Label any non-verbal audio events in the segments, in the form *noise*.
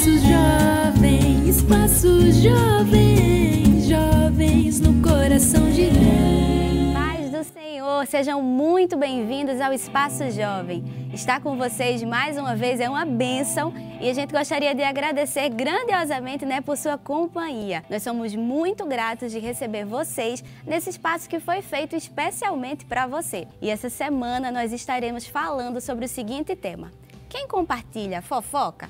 Espaço Jovem, Espaço Jovem, jovens no coração de Deus. Paz do Senhor, sejam muito bem-vindos ao Espaço Jovem. Estar com vocês mais uma vez é uma bênção e a gente gostaria de agradecer grandiosamente né, por sua companhia. Nós somos muito gratos de receber vocês nesse espaço que foi feito especialmente para você. E essa semana nós estaremos falando sobre o seguinte tema: quem compartilha fofoca?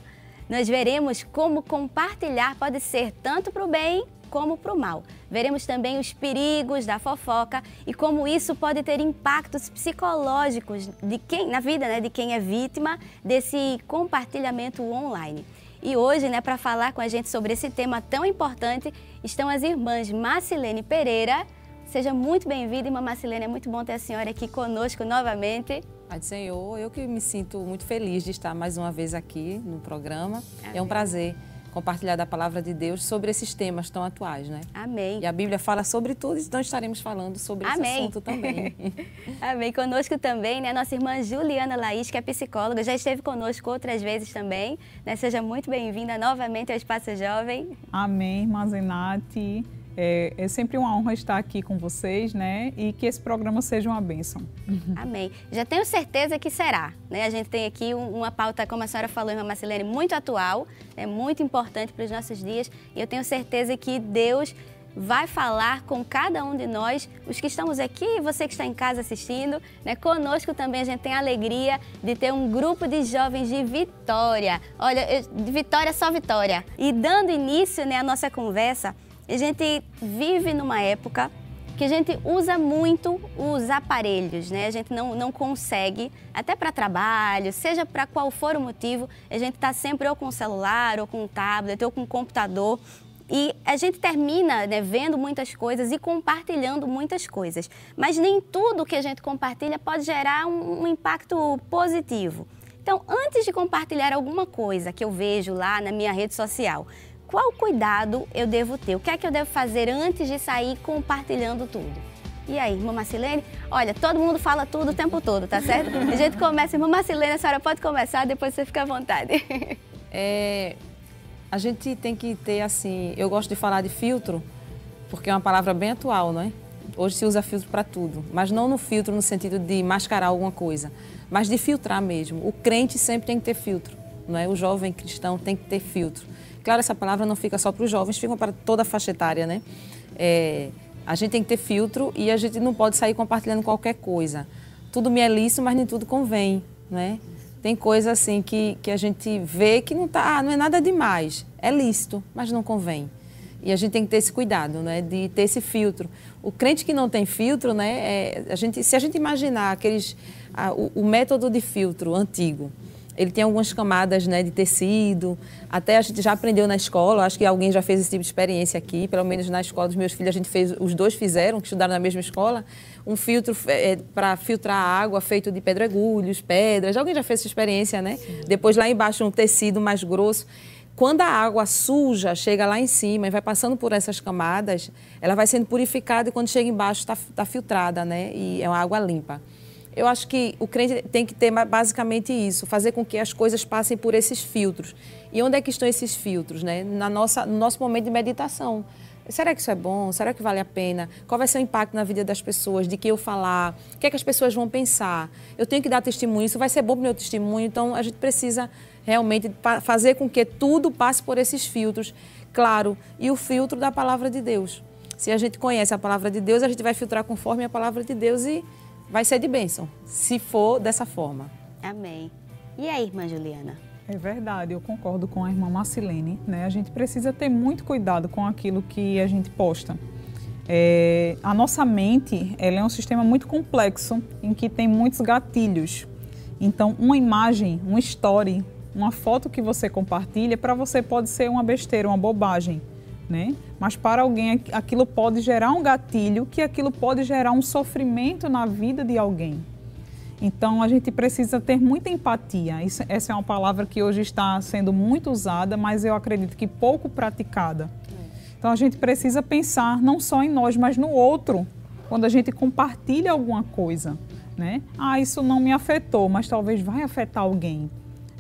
Nós veremos como compartilhar pode ser tanto para o bem como para o mal. Veremos também os perigos da fofoca e como isso pode ter impactos psicológicos de quem, na vida né, de quem é vítima desse compartilhamento online. E hoje, né, para falar com a gente sobre esse tema tão importante, estão as irmãs Marcilene Pereira. Seja muito bem-vinda, irmã Marcilene. É muito bom ter a senhora aqui conosco novamente. Pai do Senhor, eu que me sinto muito feliz de estar mais uma vez aqui no programa. Amém. É um prazer compartilhar da palavra de Deus sobre esses temas tão atuais, né? Amém. E a Bíblia fala sobre tudo, então estaremos falando sobre Amém. esse assunto também. *laughs* Amém. Conosco também, né, nossa irmã Juliana Laís, que é psicóloga, já esteve conosco outras vezes também. Né? Seja muito bem-vinda novamente ao Espaço Jovem. Amém, irmã Zenati. É, é, sempre uma honra estar aqui com vocês, né? E que esse programa seja uma bênção. *laughs* Amém. Já tenho certeza que será. Né? A gente tem aqui uma pauta, como a senhora falou, irmã Marcelene, muito atual, é muito importante para os nossos dias. E eu tenho certeza que Deus vai falar com cada um de nós, os que estamos aqui e você que está em casa assistindo. Né? Conosco também a gente tem a alegria de ter um grupo de jovens de Vitória. Olha, de Vitória só Vitória. E dando início né, à nossa conversa, a gente vive numa época que a gente usa muito os aparelhos, né? A gente não, não consegue, até para trabalho, seja para qual for o motivo, a gente está sempre ou com o celular, ou com o tablet, ou com o computador. E a gente termina né, vendo muitas coisas e compartilhando muitas coisas. Mas nem tudo que a gente compartilha pode gerar um, um impacto positivo. Então, antes de compartilhar alguma coisa que eu vejo lá na minha rede social, qual cuidado eu devo ter? O que é que eu devo fazer antes de sair compartilhando tudo? E aí, irmã Marcilene? Olha, todo mundo fala tudo o tempo todo, tá certo? A gente começa, irmã Marcilene, a senhora pode começar, depois você fica à vontade. *laughs* É, a gente tem que ter, assim, eu gosto de falar de filtro, porque é uma palavra bem atual, não é? Hoje se usa filtro para tudo, mas não no filtro no sentido de mascarar alguma coisa, mas de filtrar mesmo. O crente sempre tem que ter filtro, não é? O jovem cristão tem que ter filtro. Claro, essa palavra não fica só para os jovens, fica para toda a faixa etária, né? É, a gente tem que ter filtro e a gente não pode sair compartilhando qualquer coisa. Tudo me é lícito, mas nem tudo convém, né? Tem coisa assim que, que a gente vê que não tá, ah, não é nada demais. É lícito, mas não convém. E a gente tem que ter esse cuidado, né, de ter esse filtro. O crente que não tem filtro, né, é, a gente, se a gente imaginar aqueles, a, o, o método de filtro antigo, ele tem algumas camadas né, de tecido. Até a gente já aprendeu na escola, acho que alguém já fez esse tipo de experiência aqui, pelo menos na escola dos meus filhos, a gente fez, os dois fizeram, que estudaram na mesma escola, um filtro é, para filtrar a água feito de pedregulhos, pedras. Alguém já fez essa experiência, né? Sim. Depois lá embaixo um tecido mais grosso. Quando a água suja chega lá em cima e vai passando por essas camadas, ela vai sendo purificada e quando chega embaixo está tá filtrada, né? E é uma água limpa. Eu acho que o crente tem que ter basicamente isso, fazer com que as coisas passem por esses filtros. E onde é que estão esses filtros? Né? Na nossa, no nosso momento de meditação. Será que isso é bom? Será que vale a pena? Qual vai ser o impacto na vida das pessoas? De que eu falar? O que é que as pessoas vão pensar? Eu tenho que dar testemunho, isso vai ser bom para o meu testemunho. Então, a gente precisa realmente fazer com que tudo passe por esses filtros. Claro, e o filtro da palavra de Deus. Se a gente conhece a palavra de Deus, a gente vai filtrar conforme a palavra de Deus e vai ser de bênção, se for dessa forma. Amém. E aí, irmã Juliana? É verdade, eu concordo com a irmã Marcilene. Né? A gente precisa ter muito cuidado com aquilo que a gente posta. É, a nossa mente ela é um sistema muito complexo em que tem muitos gatilhos. Então, uma imagem, uma story, uma foto que você compartilha, para você pode ser uma besteira, uma bobagem né? Mas para alguém aquilo pode gerar um gatilho, que aquilo pode gerar um sofrimento na vida de alguém. Então a gente precisa ter muita empatia. Isso, essa é uma palavra que hoje está sendo muito usada, mas eu acredito que pouco praticada. Então a gente precisa pensar não só em nós, mas no outro, quando a gente compartilha alguma coisa. Né? Ah, isso não me afetou, mas talvez vai afetar alguém.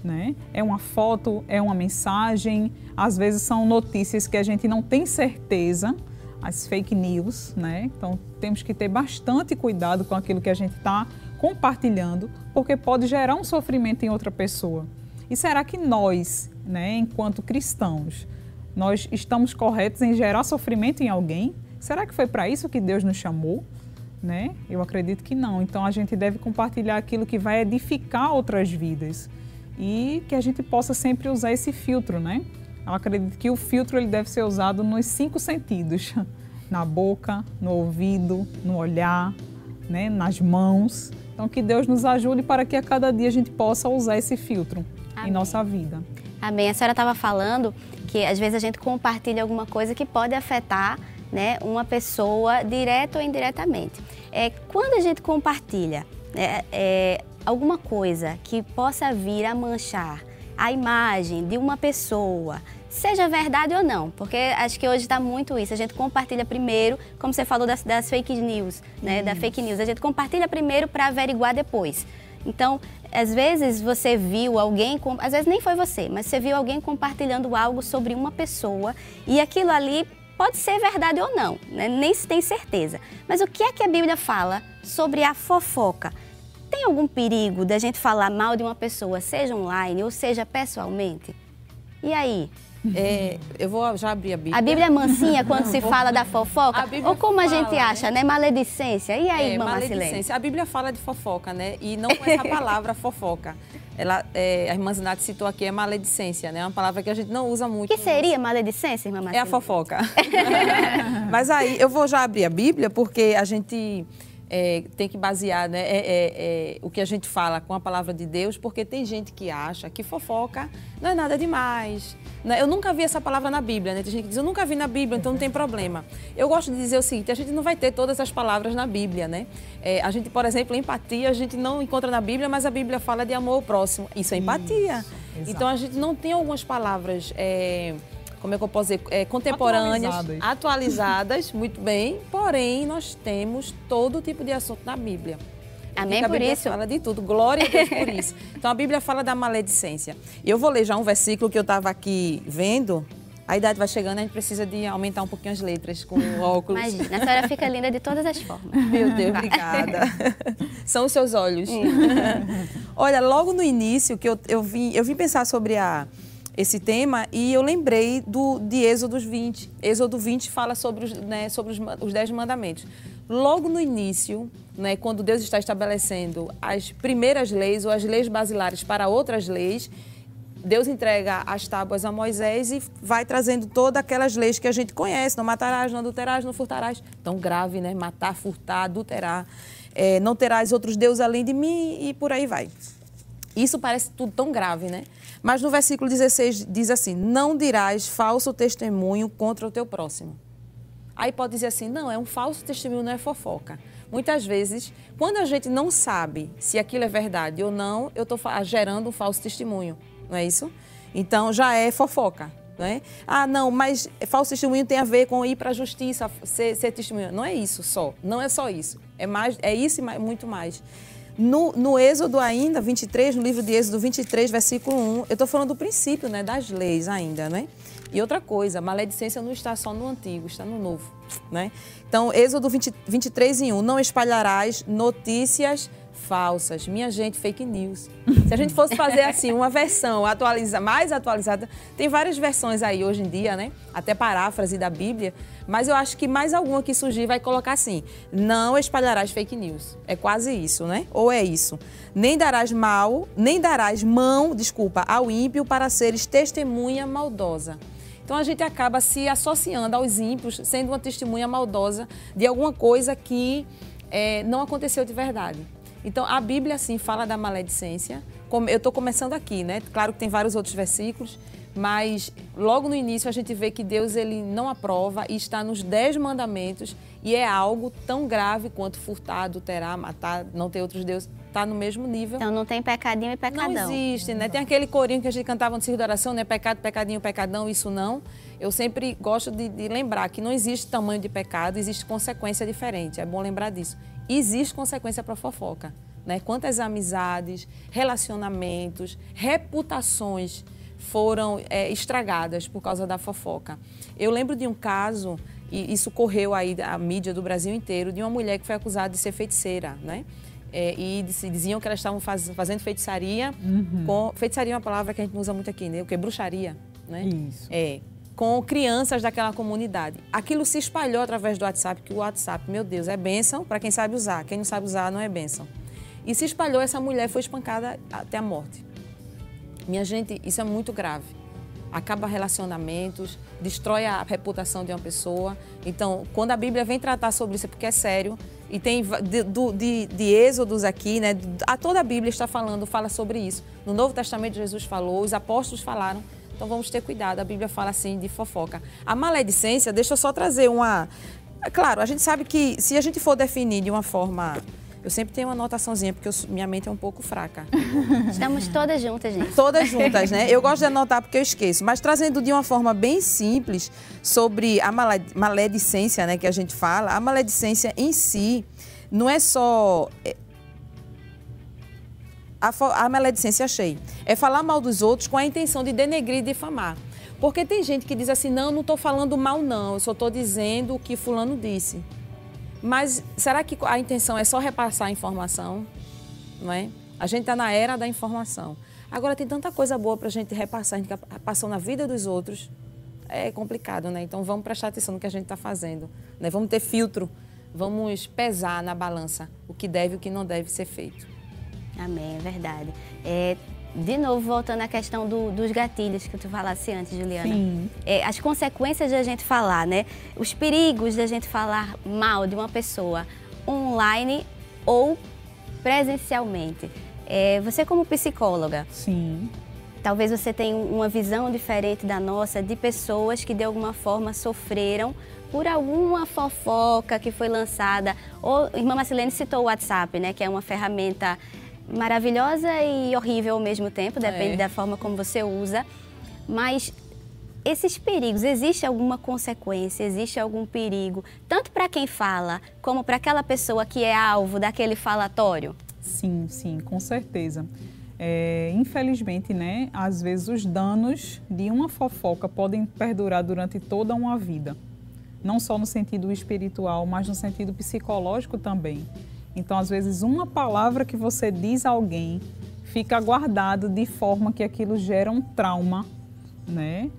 Né? É uma foto, é uma mensagem, às vezes são notícias que a gente não tem certeza, as fake news, né? Então temos que ter bastante cuidado com aquilo que a gente está compartilhando, porque pode gerar um sofrimento em outra pessoa. E será que nós, né, enquanto cristãos, nós estamos corretos em gerar sofrimento em alguém? Será que foi para isso que Deus nos chamou? Né? Eu acredito que não. Então a gente deve compartilhar aquilo que vai edificar outras vidas e que a gente possa sempre usar esse filtro, né? Eu acredito que o filtro ele deve ser usado nos cinco sentidos: *laughs* na boca, no ouvido, no olhar, né? nas mãos. Então que Deus nos ajude para que a cada dia a gente possa usar esse filtro Amém. em nossa vida. Amém. A senhora estava falando que às vezes a gente compartilha alguma coisa que pode afetar né, uma pessoa direto ou indiretamente. É, quando a gente compartilha né, é, alguma coisa que possa vir a manchar a imagem de uma pessoa, seja verdade ou não, porque acho que hoje está muito isso. A gente compartilha primeiro, como você falou das, das fake news, né, da fake news. A gente compartilha primeiro para averiguar depois. Então, às vezes você viu alguém, às vezes nem foi você, mas você viu alguém compartilhando algo sobre uma pessoa e aquilo ali pode ser verdade ou não, né? nem se tem certeza. Mas o que é que a Bíblia fala sobre a fofoca? Tem algum perigo da gente falar mal de uma pessoa, seja online ou seja pessoalmente? E aí? É, eu vou já abrir a Bíblia. A Bíblia é mansinha quando se fala da fofoca? Ou como a gente acha, né? Maledicência. E aí, é, maledicência. A Bíblia fala de fofoca, né? E não essa palavra *laughs* fofoca. Ela, é, a irmã Zinati citou aqui, é maledicência, né? É uma palavra que a gente não usa muito. O que seria maledicência, irmã Marcela? É a fofoca. *laughs* Mas aí, eu vou já abrir a Bíblia, porque a gente é, tem que basear né, é, é, é, o que a gente fala com a palavra de Deus, porque tem gente que acha que fofoca não é nada demais. Né? Eu nunca vi essa palavra na Bíblia, né? Tem gente que diz, eu nunca vi na Bíblia, então não tem problema. Eu gosto de dizer o seguinte, a gente não vai ter todas as palavras na Bíblia, né? É, a gente, por exemplo, empatia, a gente não encontra na Bíblia, mas a Bíblia fala de amor ao próximo. Isso é empatia. Isso, então a gente não tem algumas palavras é, como é que eu posso dizer, é, contemporâneas, atualizadas. atualizadas, *laughs* muito bem, porém nós temos todo tipo de assunto na Bíblia. Amém por isso. fala de tudo. Glória a Deus por *laughs* isso. Então a Bíblia fala da maledicência. E eu vou ler já um versículo que eu estava aqui vendo. A idade vai chegando, a gente precisa de aumentar um pouquinho as letras com o óculos. Imagina, a senhora fica linda de todas as formas. *laughs* Meu Deus, obrigada. São os seus olhos. Olha, logo no início que eu, eu, vim, eu vim pensar sobre a, esse tema e eu lembrei do, de Êxodo 20. Êxodo 20 fala sobre os, né, sobre os, os Dez Mandamentos. Logo no início, né, quando Deus está estabelecendo as primeiras leis ou as leis basilares para outras leis, Deus entrega as tábuas a Moisés e vai trazendo todas aquelas leis que a gente conhece: não matarás, não adulterarás, não furtarás. Tão grave, né? Matar, furtar, adulterar. É, não terás outros deuses além de mim e por aí vai. Isso parece tudo tão grave, né? Mas no versículo 16 diz assim: Não dirás falso testemunho contra o teu próximo. Aí pode dizer assim: não, é um falso testemunho, não é fofoca. Muitas vezes, quando a gente não sabe se aquilo é verdade ou não, eu estou gerando um falso testemunho, não é isso? Então já é fofoca. Não é? Ah, não, mas falso testemunho tem a ver com ir para a justiça, ser, ser testemunho. Não é isso só, não é só isso. É, mais, é isso e muito mais. No, no Êxodo ainda, 23, no livro de Êxodo 23, versículo 1, eu estou falando do princípio né, das leis ainda, né? E outra coisa, maledicência não está só no antigo, está no novo, né? Então, Êxodo 20, 23 em 1, não espalharás notícias falsas. Minha gente, fake news. Se a gente fosse fazer assim uma versão atualiza, mais atualizada, tem várias versões aí hoje em dia, né? Até paráfrase da Bíblia, mas eu acho que mais alguma que surgir vai colocar assim: não espalharás fake news. É quase isso, né? Ou é isso. Nem darás mal, nem darás mão, desculpa, ao ímpio para seres testemunha maldosa. Então a gente acaba se associando aos ímpios, sendo uma testemunha maldosa de alguma coisa que é, não aconteceu de verdade. Então, a Bíblia, assim, fala da maledicência. Eu estou começando aqui, né? Claro que tem vários outros versículos, mas logo no início a gente vê que Deus ele não aprova e está nos dez mandamentos e é algo tão grave quanto furtar, adulterar, matar, não ter outros deuses. Está no mesmo nível. Então não tem pecadinho e pecadão. Não existe, né? Tem aquele corinho que a gente cantava no circo de oração, né? Pecado, pecadinho, pecadão, isso não. Eu sempre gosto de, de lembrar que não existe tamanho de pecado, existe consequência diferente. É bom lembrar disso existe consequência para fofoca. Né? Quantas amizades, relacionamentos, reputações foram é, estragadas por causa da fofoca. Eu lembro de um caso, e isso correu aí a mídia do Brasil inteiro, de uma mulher que foi acusada de ser feiticeira, né? É, e diziam que elas estavam faz, fazendo feitiçaria uhum. com feitiçaria é uma palavra que a gente não usa muito aqui, né? O que bruxaria, né? Isso. É, com crianças daquela comunidade. Aquilo se espalhou através do WhatsApp, que o WhatsApp, meu Deus, é bênção para quem sabe usar. Quem não sabe usar não é bênção. E se espalhou, essa mulher foi espancada até a morte. Minha gente, isso é muito grave. Acaba relacionamentos, destrói a reputação de uma pessoa. Então, quando a Bíblia vem tratar sobre isso, é porque é sério. E tem de, de, de Êxodos aqui, né? A toda a Bíblia está falando, fala sobre isso. No Novo Testamento, Jesus falou, os apóstolos falaram. Então, vamos ter cuidado. A Bíblia fala assim de fofoca. A maledicência, deixa eu só trazer uma. Claro, a gente sabe que se a gente for definir de uma forma eu sempre tenho uma anotaçãozinha, porque eu, minha mente é um pouco fraca. *laughs* Estamos todas juntas, gente. Todas juntas, né? Eu gosto de *laughs* anotar porque eu esqueço. Mas trazendo de uma forma bem simples sobre a maledicência, né, que a gente fala, a maledicência em si não é só. A, a maledicência, achei. É falar mal dos outros com a intenção de denegrir e difamar. Porque tem gente que diz assim: não, não estou falando mal, não, eu só estou dizendo o que Fulano disse. Mas será que a intenção é só repassar a informação? Não é? A gente está na era da informação. Agora tem tanta coisa boa para a gente repassar, a gente passou na vida dos outros. É complicado, né? Então vamos prestar atenção no que a gente está fazendo. Né? Vamos ter filtro, vamos pesar na balança o que deve e o que não deve ser feito. Amém, é verdade. É, de novo, voltando à questão do, dos gatilhos que tu falasse antes, Juliana. Sim. É, as consequências da gente falar, né? Os perigos da gente falar mal de uma pessoa online ou presencialmente. É, você como psicóloga. Sim. Talvez você tenha uma visão diferente da nossa de pessoas que de alguma forma sofreram por alguma fofoca que foi lançada. Ou, irmã Marcelene citou o WhatsApp, né? Que é uma ferramenta maravilhosa e horrível ao mesmo tempo, depende é. da forma como você usa. Mas esses perigos, existe alguma consequência, existe algum perigo, tanto para quem fala, como para aquela pessoa que é alvo daquele falatório? Sim, sim, com certeza. É, infelizmente, né, às vezes os danos de uma fofoca podem perdurar durante toda uma vida. Não só no sentido espiritual, mas no sentido psicológico também. Então, às vezes, uma palavra que você diz a alguém fica guardado de forma que aquilo gera um trauma, né?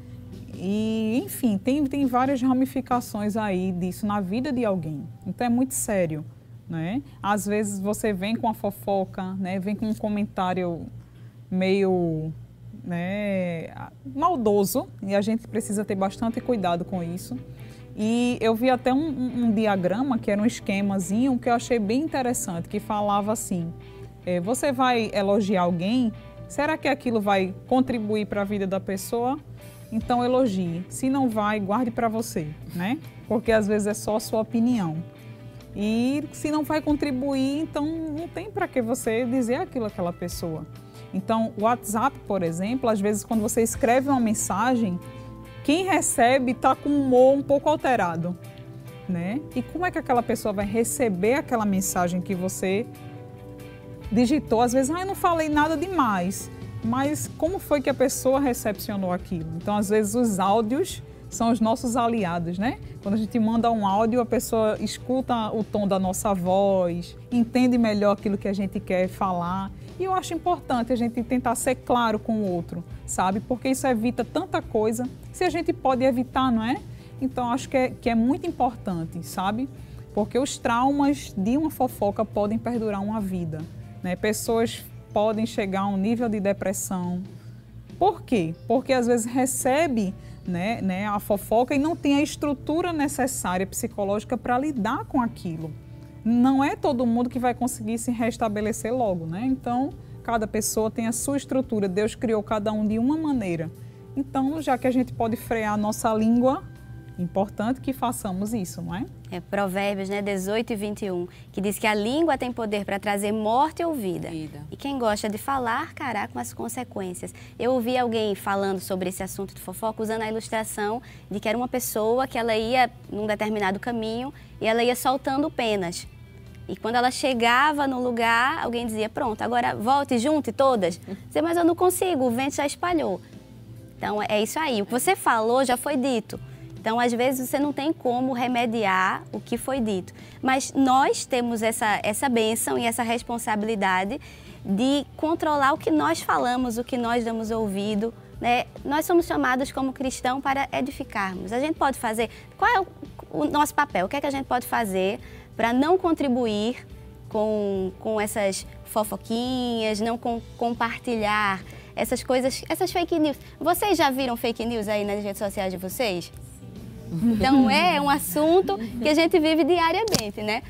E, enfim, tem, tem várias ramificações aí disso na vida de alguém. Então, é muito sério, né? Às vezes, você vem com a fofoca, né? Vem com um comentário meio né, maldoso e a gente precisa ter bastante cuidado com isso. E eu vi até um, um, diagrama, que era um esquemazinho, que eu achei bem interessante, que falava assim, é, você vai elogiar alguém, será que aquilo vai contribuir para a vida da pessoa? Então elogie. Se não vai, guarde para você, né? Porque às vezes é só a sua opinião. E se não vai contribuir, então não tem para que você dizer aquilo àquela pessoa. Então, o WhatsApp, por exemplo, às vezes quando você escreve uma mensagem, quem recebe está com um humor um pouco alterado, né? E como é que aquela pessoa vai receber aquela mensagem que você digitou? Às vezes, ah, eu não falei nada demais, mas como foi que a pessoa recepcionou aquilo? Então, às vezes, os áudios são os nossos aliados, né? Quando a gente manda um áudio, a pessoa escuta o tom da nossa voz, entende melhor aquilo que a gente quer falar. E eu acho importante a gente tentar ser claro com o outro, sabe? Porque isso evita tanta coisa. Se a gente pode evitar, não é? Então acho que é, que é muito importante, sabe? Porque os traumas de uma fofoca podem perdurar uma vida. Né? Pessoas podem chegar a um nível de depressão. Por quê? Porque às vezes recebe né, né, a fofoca e não tem a estrutura necessária psicológica para lidar com aquilo não é todo mundo que vai conseguir se restabelecer logo, né? Então, cada pessoa tem a sua estrutura. Deus criou cada um de uma maneira. Então, já que a gente pode frear a nossa língua, importante que façamos isso, não é? É Provérbios, né, 18 e 21, que diz que a língua tem poder para trazer morte ou vida. vida. E quem gosta de falar, cará com as consequências. Eu ouvi alguém falando sobre esse assunto de fofoca usando a ilustração de que era uma pessoa que ela ia num determinado caminho e ela ia soltando penas E quando ela chegava no lugar, alguém dizia: Pronto, agora volte, junte todas. *laughs* Dizia, mas eu não consigo, o vento já espalhou. Então é isso aí. O que você falou já foi dito. Então, às vezes, você não tem como remediar o que foi dito. Mas nós temos essa, essa bênção e essa responsabilidade de controlar o que nós falamos, o que nós damos ouvido. Né? Nós somos chamados como cristão para edificarmos. A gente pode fazer. Qual é o, o nosso papel? O que é que a gente pode fazer para não contribuir com, com essas fofoquinhas, não com, compartilhar essas coisas, essas fake news. Vocês já viram fake news aí nas redes sociais de vocês? Então é um assunto que a gente vive diariamente, né?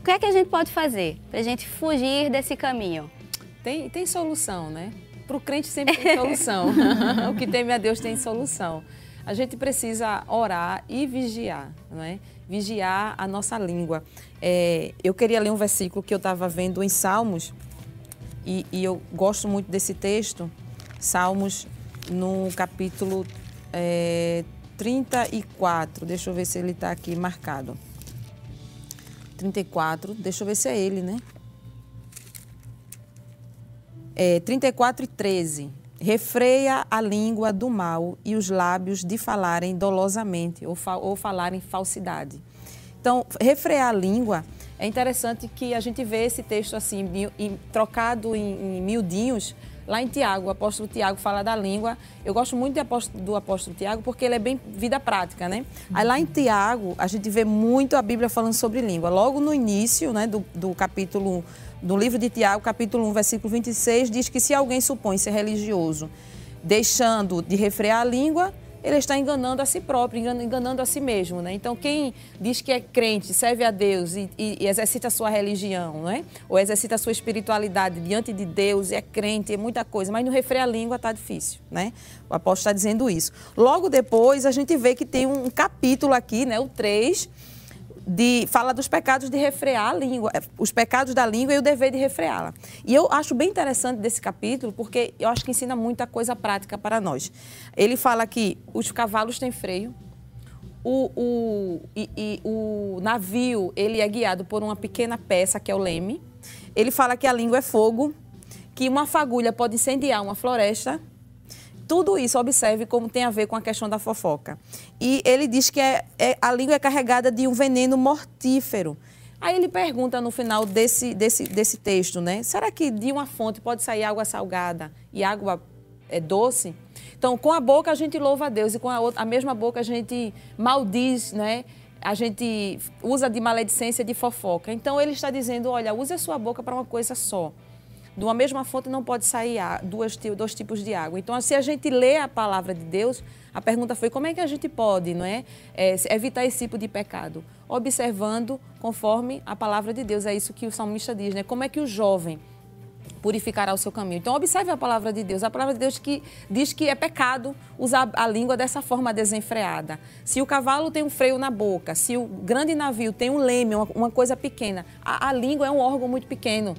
O que é que a gente pode fazer para a gente fugir desse caminho? Tem, tem solução, né? Para o crente sempre tem solução. *laughs* o que teme a Deus tem solução. A gente precisa orar e vigiar, não é? Vigiar a nossa língua. É, eu queria ler um versículo que eu estava vendo em Salmos, e, e, eu gosto muito desse texto, Salmos, no capítulo é, 34. Deixa eu ver se ele está aqui marcado. 34, deixa eu ver se é ele, né? É, 34 e 13. Refreia a língua do mal e os lábios de falarem dolosamente ou, fa ou falarem falsidade. Então, refrear a língua, é interessante que a gente vê esse texto assim, trocado em, em miudinhos, Lá em Tiago, o apóstolo Tiago fala da língua. Eu gosto muito do apóstolo Tiago porque ele é bem vida prática, né? Aí lá em Tiago, a gente vê muito a Bíblia falando sobre língua. Logo no início né, do, do capítulo, do livro de Tiago, capítulo 1, versículo 26, diz que se alguém supõe ser religioso, deixando de refrear a língua, ele está enganando a si próprio, enganando a si mesmo. Né? Então, quem diz que é crente, serve a Deus e, e, e exercita a sua religião, né? ou exercita a sua espiritualidade diante de Deus, é crente, é muita coisa, mas no refrear a língua está difícil. Né? O apóstolo está dizendo isso. Logo depois, a gente vê que tem um capítulo aqui, né? o 3, de fala dos pecados de refrear a língua, é, os pecados da língua e o dever de refreá-la. E eu acho bem interessante desse capítulo, porque eu acho que ensina muita coisa prática para nós. Ele fala que os cavalos têm freio, o, o, e, e, o navio ele é guiado por uma pequena peça, que é o leme. Ele fala que a língua é fogo, que uma fagulha pode incendiar uma floresta tudo isso, observe como tem a ver com a questão da fofoca. E ele diz que é, é, a língua é carregada de um veneno mortífero. Aí ele pergunta no final desse, desse, desse texto, né? Será que de uma fonte pode sair água salgada e água é, doce? Então, com a boca a gente louva a Deus e com a, outra, a mesma boca a gente maldiz, né? A gente usa de maledicência, de fofoca. Então, ele está dizendo, olha, use a sua boca para uma coisa só de uma mesma fonte não pode sair duas, dois tipos de água. Então, se a gente lê a palavra de Deus, a pergunta foi como é que a gente pode não é, é, evitar esse tipo de pecado? Observando conforme a palavra de Deus. É isso que o salmista diz, né? Como é que o jovem purificará o seu caminho. Então, observe a palavra de Deus. A palavra de Deus que diz que é pecado usar a língua dessa forma desenfreada. Se o cavalo tem um freio na boca, se o grande navio tem um leme, uma, uma coisa pequena, a, a língua é um órgão muito pequeno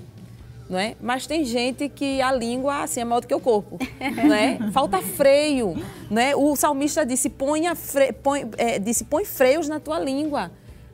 não é? Mas tem gente que a língua assim é maior do que o corpo, *laughs* não é? Falta freio, não é? O salmista disse põe, fre... põe, é, disse põe freios na tua língua,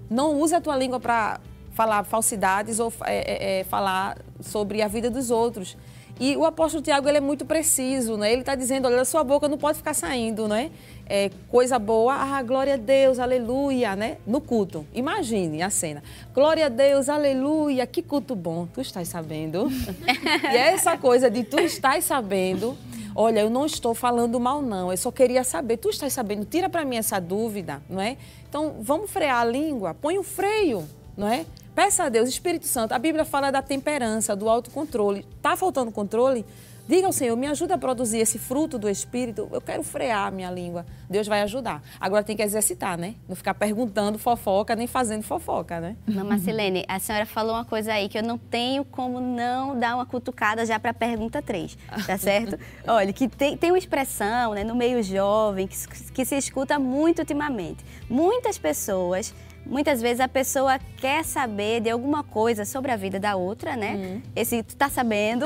não usa a tua língua para falar falsidades ou é, é, é, falar sobre a vida dos outros. E o apóstolo Tiago ele é muito preciso, né? Ele está dizendo, olha, a sua boca não pode ficar saindo, né? é, coisa boa, ah, glória a Deus, aleluia, né? No culto. Imagine a cena. Glória a Deus, aleluia, que culto bom. Tu estás sabendo? *laughs* e é essa coisa de tu estás sabendo. Olha, eu não estou falando mal, não. Eu só queria saber. Tu estás sabendo? Tira para mim essa dúvida, não é? Então, vamos frear a língua. Põe o um freio, não é? Peça a Deus, Espírito Santo. A Bíblia fala da temperança, do autocontrole. Está faltando controle? Diga ao Senhor, me ajuda a produzir esse fruto do Espírito. Eu quero frear a minha língua. Deus vai ajudar. Agora tem que exercitar, né? Não ficar perguntando fofoca, nem fazendo fofoca, né? Mamãe Silene, a senhora falou uma coisa aí que eu não tenho como não dar uma cutucada já para a pergunta 3, tá *laughs* certo? Olha, que tem, tem uma expressão né, no meio jovem que, que se escuta muito ultimamente. Muitas pessoas Muitas vezes a pessoa quer saber de alguma coisa sobre a vida da outra, né? Uhum. Esse tu tá sabendo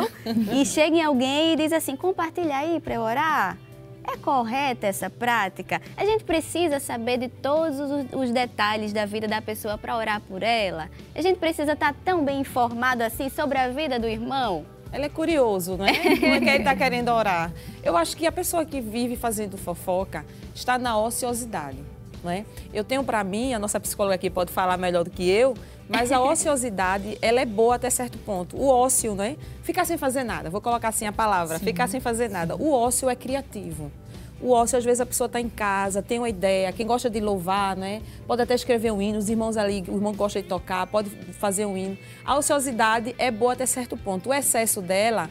e chega em alguém e diz assim: "Compartilha aí para eu orar". É correta essa prática? A gente precisa saber de todos os, detalhes da vida da pessoa para orar por ela? A gente precisa estar tá tão bem informado assim sobre a vida do irmão? Ele é curioso, não é? Como é que ele está querendo orar? Eu acho que a pessoa que vive fazendo fofoca está na ociosidade, não é? Eu tenho para mim, a nossa psicóloga aqui pode falar melhor do que eu, mas a *laughs* ociosidade, ela é boa até certo ponto. O ócio, né? Ficar sem fazer nada. Vou colocar assim a palavra, sim, ficar sem fazer nada. O ócio é criativo. O ócio, às vezes, a pessoa está em casa, tem uma ideia, quem gosta de louvar, né? Pode até escrever um hino, os irmãos ali, o irmão gosta de tocar, pode fazer um hino. A ociosidade é boa até certo ponto. O excesso dela,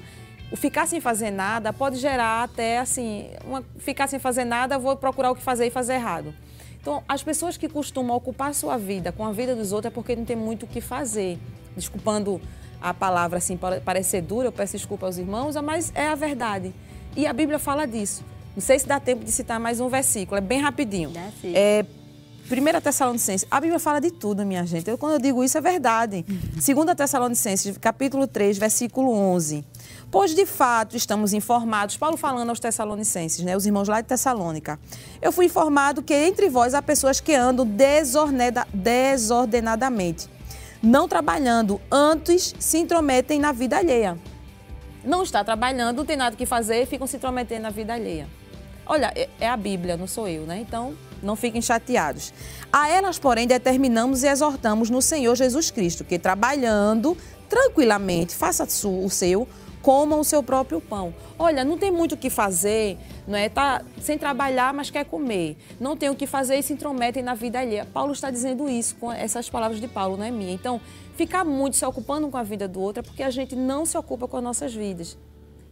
o ficar sem fazer nada, pode gerar até assim, uma, ficar sem fazer nada, vou procurar o que fazer e fazer errado. Então, as pessoas que costumam ocupar sua vida com a vida dos outros é porque não tem muito o que fazer. Desculpando a palavra assim, parecer dura, eu peço desculpa aos irmãos, mas é a verdade. E a Bíblia fala disso. Não sei se dá tempo de citar mais um versículo, é bem rapidinho. É, 1 Tessalonicenses, a Bíblia fala de tudo, minha gente. Eu, quando eu digo isso, é verdade. *laughs* 2 Tessalonicenses, capítulo 3, versículo 11. Pois de fato estamos informados, Paulo falando aos Tessalonicenses, né, os irmãos lá de Tessalônica. Eu fui informado que entre vós há pessoas que andam desordenadamente, não trabalhando, antes se intrometem na vida alheia. Não está trabalhando, não tem nada que fazer, ficam se intrometendo na vida alheia. Olha, é, é a Bíblia, não sou eu, né? Então, não fiquem chateados. A elas, porém, determinamos e exortamos no Senhor Jesus Cristo, que trabalhando tranquilamente, faça o seu, comam o seu próprio pão. Olha, não tem muito o que fazer, não é? Tá sem trabalhar, mas quer comer. Não tem o que fazer e se intrometem na vida alheia. Paulo está dizendo isso com essas palavras de Paulo, não é minha. Então, ficar muito se ocupando com a vida do outro é porque a gente não se ocupa com as nossas vidas.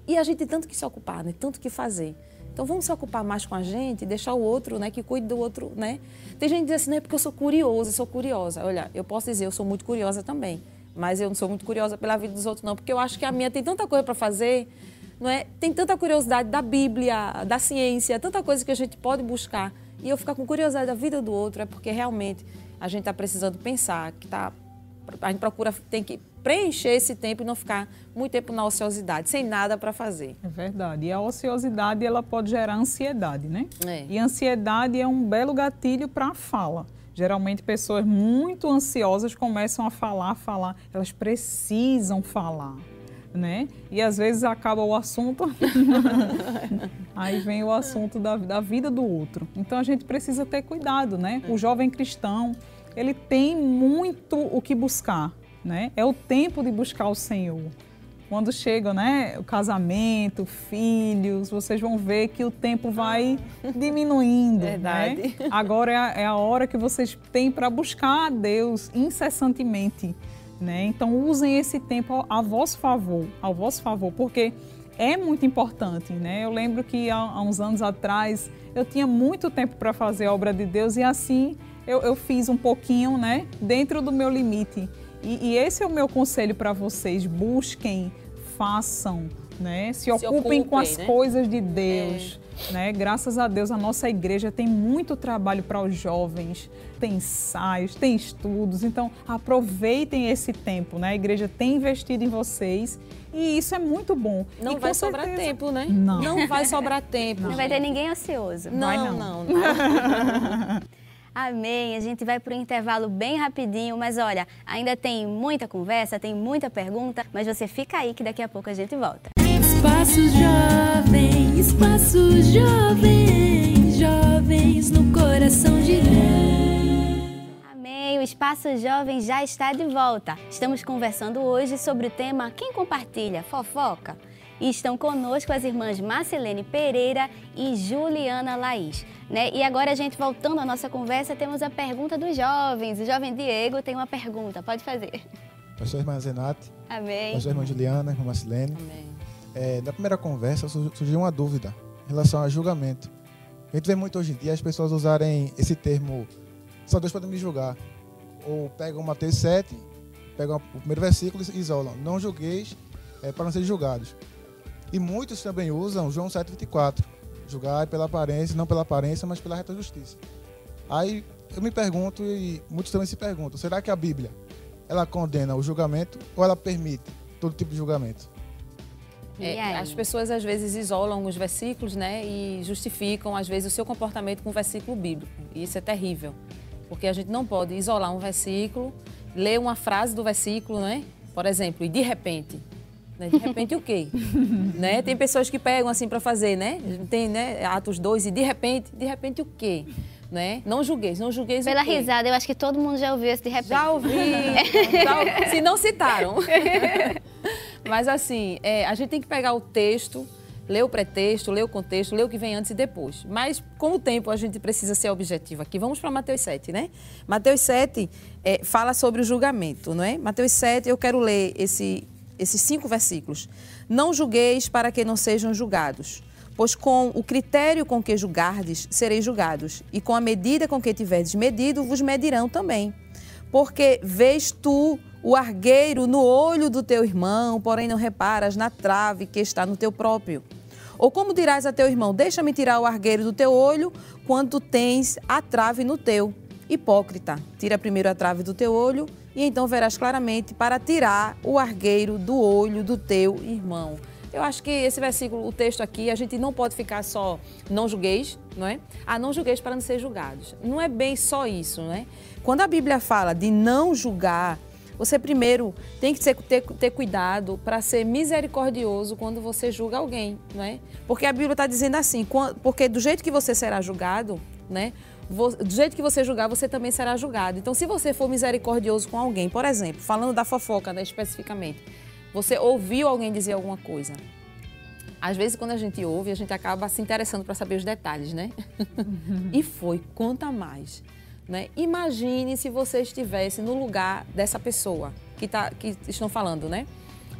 E a gente tem tanto que se ocupar, né? Tanto que fazer. Então vamos se ocupar mais com a gente, deixar o outro, né, que cuide do outro, né? Tem gente que diz assim, não é porque eu sou curiosa, eu sou curiosa. Olha, eu posso dizer, eu sou muito curiosa também, mas eu não sou muito curiosa pela vida dos outros não, porque eu acho que a minha tem tanta coisa para fazer, não é? Tem tanta curiosidade da Bíblia, da ciência, tanta coisa que a gente pode buscar. E eu ficar com curiosidade da vida do outro é porque realmente a gente está precisando pensar, que tá a gente procura tem que preencher esse tempo e não ficar muito tempo na ociosidade, sem nada para fazer. É verdade. E a ociosidade ela pode gerar ansiedade, né? É. E ansiedade é um belo gatilho para a fala. Geralmente pessoas muito ansiosas começam a falar, falar, elas precisam falar. Né? E às vezes acaba o assunto, *laughs* aí vem o assunto da, da vida do outro. Então a gente precisa ter cuidado, né? O jovem cristão, ele tem muito o que buscar, né? É o tempo de buscar o Senhor. Quando chega, né, o casamento, filhos, vocês vão ver que o tempo vai diminuindo. Né? Verdade. Né? *laughs* Agora é a, é a hora que vocês têm para buscar a Deus incessantemente. Né? Então usem esse tempo a, a vosso favor, ao vosso favor, porque é muito importante, né? Eu lembro que há, há uns anos atrás eu tinha muito tempo para fazer a obra de Deus e assim eu, eu fiz um pouquinho, né, dentro do meu limite. E, e esse é o meu conselho para vocês: busquem, façam, né, se, se ocupem, ocupem, com as né? coisas de Deus. É. Né? Graças a Deus, a nossa igreja tem muito trabalho para os jovens, tem ensaios, tem estudos, então aproveitem esse tempo, né? A igreja tem investido em vocês e isso é muito bom. Não e vai sobrar certeza... tempo, né? Não. Não vai sobrar *laughs* tempo. Não, não vai ter ninguém ansioso. Não, não, não. não. *laughs* Amém. A gente vai para um intervalo bem rapidinho, mas olha, ainda tem muita conversa, tem muita pergunta, mas você fica aí que daqui a pouco a gente volta. Espaço Jovem, Espaço Jovem, jovens no coração de Deus. Amém. O Espaço Jovem já está de volta. Estamos conversando hoje sobre o tema Quem compartilha? Fofoca. E estão conosco as irmãs Marcelene Pereira e Juliana Laís. Né? E agora a gente voltando à nossa conversa, temos a pergunta dos jovens. O jovem Diego tem uma pergunta, pode fazer. Pastor irmã Zenate. Amém. Pastor irmã Juliana, irmã Marcelene. Amém. É, na primeira conversa surgiu uma dúvida em relação a julgamento. A gente vê muito hoje em dia as pessoas usarem esse termo, só Deus pode me julgar. Ou pegam Mateus 7, pegam o primeiro versículo e isolam. Não julgueis é, para não ser julgados. E muitos também usam João 7,24. Julgar pela aparência, não pela aparência, mas pela reta justiça. Aí eu me pergunto, e muitos também se perguntam, será que a Bíblia ela condena o julgamento ou ela permite todo tipo de julgamento? É, as pessoas às vezes isolam alguns versículos, né, e justificam às vezes o seu comportamento com um versículo bíblico. E isso é terrível, porque a gente não pode isolar um versículo, ler uma frase do versículo, né? Por exemplo, e de repente, né? De repente o quê? *laughs* né? Tem pessoas que pegam assim para fazer, né? Tem, né, Atos 2 e de repente, de repente o quê? Né? Não julgueis, não julgueis Pela o quê? risada, eu acho que todo mundo já ouviu esse de repente. Já ouvi. *laughs* já ouvi, se não citaram. *laughs* Mas assim, é, a gente tem que pegar o texto, ler o pretexto, ler o contexto, ler o que vem antes e depois. Mas com o tempo a gente precisa ser objetivo aqui. Vamos para Mateus 7, né? Mateus 7 é, fala sobre o julgamento, não é? Mateus 7, eu quero ler esse, esses cinco versículos. Não julgueis para que não sejam julgados. Pois com o critério com que julgardes, sereis julgados, e com a medida com que tiverdes medido, vos medirão também. Porque vês tu o argueiro no olho do teu irmão, porém não reparas na trave que está no teu próprio. Ou como dirás a teu irmão: Deixa-me tirar o argueiro do teu olho, quando tens a trave no teu? Hipócrita, tira primeiro a trave do teu olho, e então verás claramente para tirar o argueiro do olho do teu irmão. Eu acho que esse versículo, o texto aqui, a gente não pode ficar só não julgueis, não é? Ah, não julgueis para não ser julgados. Não é bem só isso, não é? Quando a Bíblia fala de não julgar, você primeiro tem que ser- ter, ter cuidado para ser misericordioso quando você julga alguém, não é? Porque a Bíblia está dizendo assim, porque do jeito que você será julgado, né? Do jeito que você julgar, você também será julgado. Então, se você for misericordioso com alguém, por exemplo, falando da fofoca, né, especificamente, você ouviu alguém dizer alguma coisa. Às vezes, quando a gente ouve, a gente acaba se interessando para saber os detalhes, né? *laughs* e foi, conta mais. Né? Imagine se você estivesse no lugar dessa pessoa que, tá, que estão falando, né?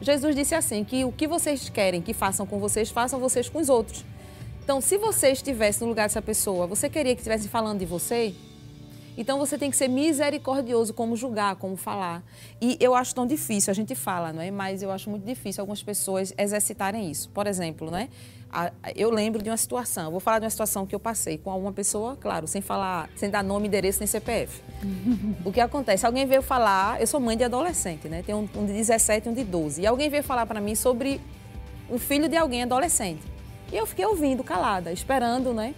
Jesus disse assim, que o que vocês querem que façam com vocês, façam vocês com os outros. Então, se você estivesse no lugar dessa pessoa, você queria que estivesse falando de você? Então você tem que ser misericordioso como julgar, como falar. E eu acho tão difícil, a gente fala, não é? Mas eu acho muito difícil algumas pessoas exercitarem isso. Por exemplo, né? Eu lembro de uma situação, vou falar de uma situação que eu passei com alguma pessoa, claro, sem falar, sem dar nome, endereço nem CPF. O que acontece? Alguém veio falar, eu sou mãe de adolescente, né? Tem um, um de 17 e um de 12. E alguém veio falar para mim sobre um filho de alguém adolescente. E eu fiquei ouvindo, calada, esperando, né?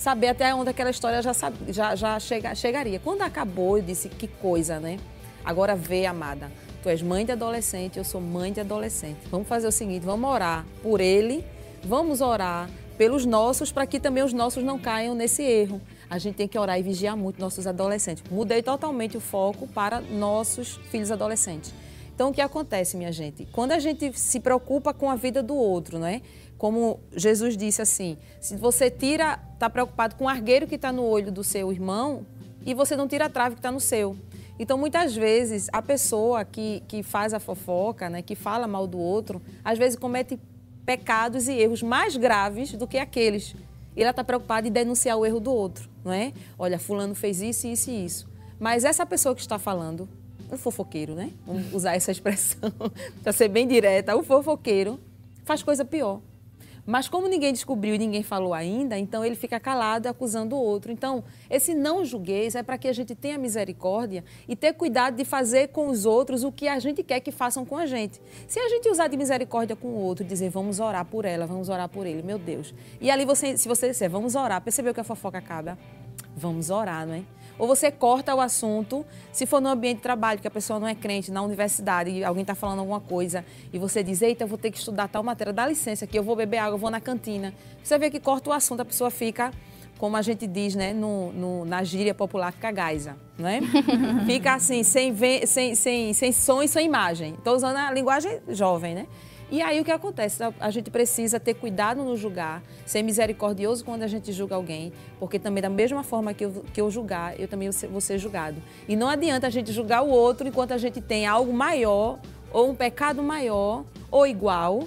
saber até onde aquela história já, já, já chega- chegaria. Quando acabou, eu disse, que coisa, né? Agora vê, amada, tu és mãe de adolescente, eu sou mãe de adolescente. Vamos fazer o seguinte, vamos orar por ele, vamos orar pelos nossos, para que também os nossos não caiam nesse erro. A gente tem que orar e vigiar muito nossos adolescentes. Mudei totalmente o foco para nossos filhos adolescentes. Então, o que acontece, minha gente? Quando a gente se preocupa com a vida do outro, não é? Como Jesus disse assim, se você tira, está preocupado com o argueiro que está no olho do seu irmão e você não tira a trave que está no seu. Então, muitas vezes, a pessoa que, que faz a fofoca, né, que fala mal do outro, às vezes comete pecados e erros mais graves do que aqueles. E ela está preocupada em denunciar o erro do outro, não é? Olha, fulano fez isso, isso e isso. Mas essa pessoa que está falando, um fofoqueiro, né? Vamos usar essa *laughs* expressão para ser bem direta, o fofoqueiro faz coisa pior. Mas como ninguém descobriu e ninguém falou ainda, então ele fica calado acusando o outro. Então, esse não julgueis é para que a gente tenha misericórdia e ter cuidado de fazer com os outros o que a gente quer que façam com a gente. Se a gente usar de misericórdia com o outro, dizer vamos orar por ela, vamos orar por ele, meu Deus. E ali você, se você disser vamos orar, percebeu que a fofoca acaba? Vamos orar, não é? Ou você corta o assunto, se for no ambiente de trabalho, que a pessoa não é crente, na universidade, e alguém está falando alguma coisa, e você diz, eita, eu vou ter que estudar tal matéria, dá licença que eu vou beber água, eu vou na cantina. Você vê que corta o assunto, a pessoa fica, como a gente diz, né, no, no- na gíria popular, fica gaisa, né? *laughs* fica assim, sem, ve- sem, sem, sem som e sem imagem. Estou usando a linguagem jovem, né? E aí o que acontece? A- gente precisa ter cuidado no julgar, ser misericordioso quando a gente julga alguém, porque também da mesma forma que eu, que eu julgar, eu também vou ser- vou ser julgado. E não adianta a gente julgar o outro enquanto a gente tem algo maior, ou um pecado maior, ou igual.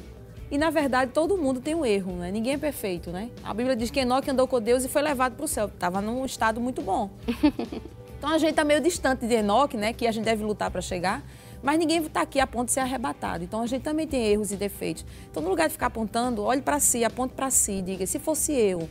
E na verdade todo mundo tem um erro, né? Ninguém é perfeito, né? A Bíblia diz que Enoque andou com Deus e foi levado para o céu. Estava num estado muito bom. *laughs* Então a gente está meio distante de Enoque, né? Que a gente deve lutar para chegar. Mas ninguém está aqui a ponto de ser arrebatado. Então a gente também tem erros e defeitos. Então, no lugar de ficar apontando, olhe para si, aponte para si, diga: se fosse eu,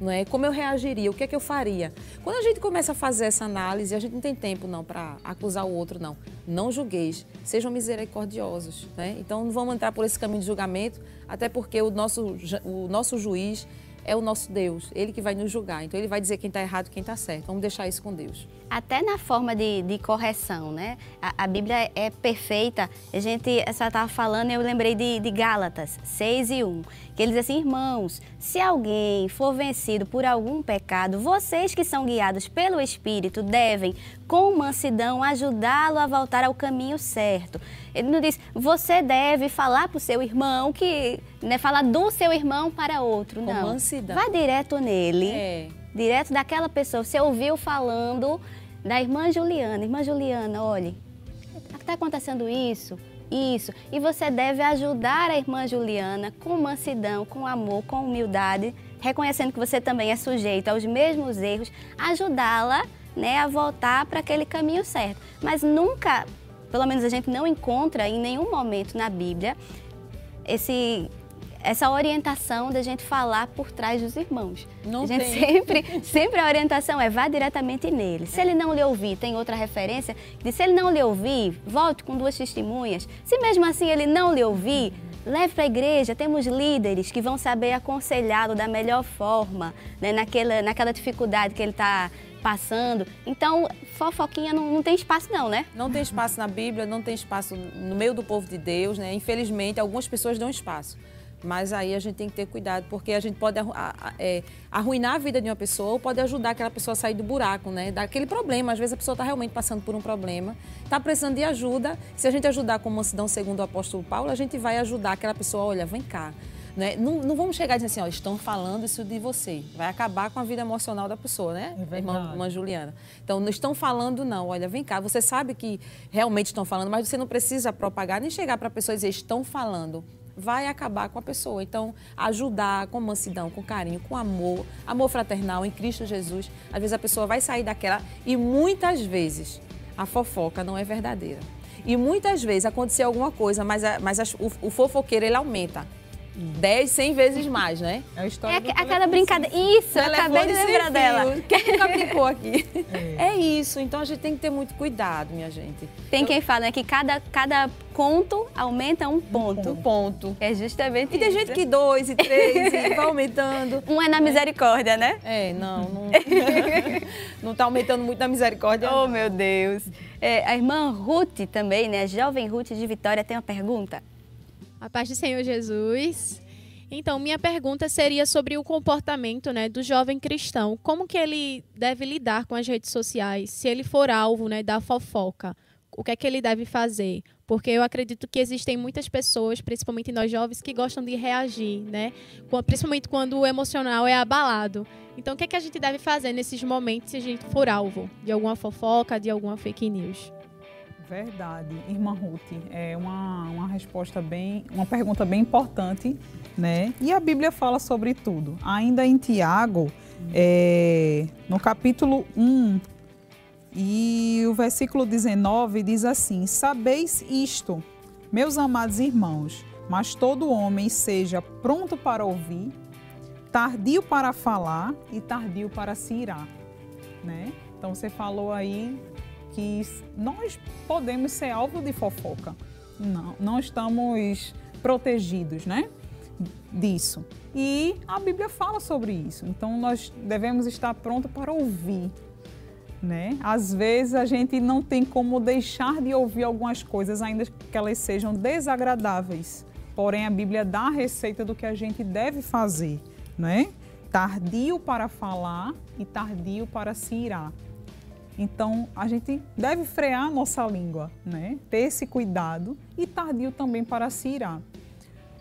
não é? Como eu reagiria? O que é que eu faria? Quando a gente começa a fazer essa análise, a gente não tem tempo não para acusar o outro, não. Não julgueis, sejam misericordiosos, né? Então não vamos entrar por esse caminho de julgamento, até porque o nosso, o nosso juiz é o nosso Deus, ele que vai nos julgar. Então ele vai dizer quem está errado e quem está certo. Vamos deixar isso com Deus. Até na forma de, de correção, né? A, a, Bíblia é perfeita. A gente só estava falando, eu lembrei de, de Gálatas 6 e 1, que ele diz assim: irmãos, se alguém for vencido por algum pecado, vocês que são guiados pelo Espírito devem, com mansidão, ajudá-lo a voltar ao caminho certo. Ele não diz, você deve falar para o seu irmão que. Né, falar do seu irmão para outro. Com não. mansidão. Vai direto nele. É. Direto daquela pessoa. Você ouviu falando da irmã Juliana. Irmã Juliana, olhe, está acontecendo isso, isso. E você deve ajudar a irmã Juliana com mansidão, com amor, com humildade, reconhecendo que você também é sujeito aos mesmos erros, ajudá-la né, a voltar para aquele caminho certo. Mas nunca pelo menos a gente não encontra em nenhum momento na Bíblia esse essa orientação da gente falar por trás dos irmãos. Não a gente tem. sempre, sempre a orientação é vá diretamente nele. Se ele não lhe ouvir, tem outra referência se ele não lhe ouvir, volte com duas testemunhas. Se mesmo assim ele não lhe ouvir, leve para a igreja. Temos líderes que vão saber aconselhá-lo da melhor forma, né, naquela, naquela dificuldade que ele está passando. Então, fofoquinha não, não, tem espaço não, né? Não tem espaço na Bíblia, não tem espaço no meio do povo de Deus, né? Infelizmente, algumas pessoas dão espaço. Mas aí a gente tem que ter cuidado, porque a gente pode é, arruinar a vida de uma pessoa ou pode ajudar aquela pessoa a sair do buraco, né? Daquele problema. Às vezes a pessoa está realmente passando por um problema, está precisando de ajuda. Se a gente ajudar com mansidão, segundo o apóstolo Paulo, a gente vai ajudar aquela pessoa, olha, vem cá. Né? Não, não, vamos chegar e dizer assim, ó, estão falando isso de você. Vai acabar com a vida emocional da pessoa, né? É irmã, irmã Juliana. Então, não estão falando, não. Olha, vem cá, você sabe que realmente estão falando, mas você não precisa propagar nem chegar para a pessoa e dizer, estão falando vai acabar com a pessoa. Então, ajudar com mansidão, com carinho, com amor, amor fraternal em Cristo Jesus. Às vezes a pessoa vai sair daquela e muitas vezes a fofoca não é verdadeira. E muitas vezes aconteceu alguma coisa, mas, mas o, o fofoqueiro ele aumenta. 10, 100 vezes mais, né? É a história É do aquela brincadeira. Isso, eu acabei de lembrar dela. *laughs* Quem nunca brincou aqui? É. É isso. Então a gente tem que ter muito cuidado, minha gente. Tem quem fala né, que cada, cada conto aumenta um ponto. Um ponto. É justamente E tem isso. gente que dois e três e vai aumentando. *laughs* Um é na misericórdia, né? É, não, não. *laughs* não tá aumentando muito na misericórdia. Oh, não. meu Deus. É, a irmã Ruth também, né? A jovem Ruth de Vitória tem uma pergunta. A paz do Senhor Jesus. Então, minha pergunta seria sobre o comportamento né, do jovem cristão. Como que ele deve lidar com as redes sociais? Se ele for alvo né, da fofoca, o que é que ele deve fazer? Porque eu acredito que existem muitas pessoas, principalmente nós jovens, que gostam de reagir, né? Principalmente quando o emocional é abalado. Então, o que é que a gente deve fazer nesses momentos se a gente for alvo de alguma fofoca, de alguma fake news? Verdade, irmã Ruth, é uma, uma resposta bem, uma pergunta bem importante, né? E a Bíblia fala sobre tudo. Ainda em Tiago, é, no capítulo 1 e o versículo 19 diz assim: Sabeis isto, meus amados irmãos, mas todo homem seja pronto para ouvir, tardio para falar e tardio para se irar, né? Então você falou aí que nós podemos ser alvo de fofoca. Não, não estamos protegidos, né? Disso. E a Bíblia fala sobre isso. Então nós devemos estar prontos para ouvir, né? Às vezes a gente não tem como deixar de ouvir algumas coisas, ainda que elas sejam desagradáveis. Porém, a Bíblia dá a receita do que a gente deve fazer, né? Tardio para falar e tardio para se irar. Então, a gente deve frear nossa língua, né? ter esse cuidado e tardio também para se irar.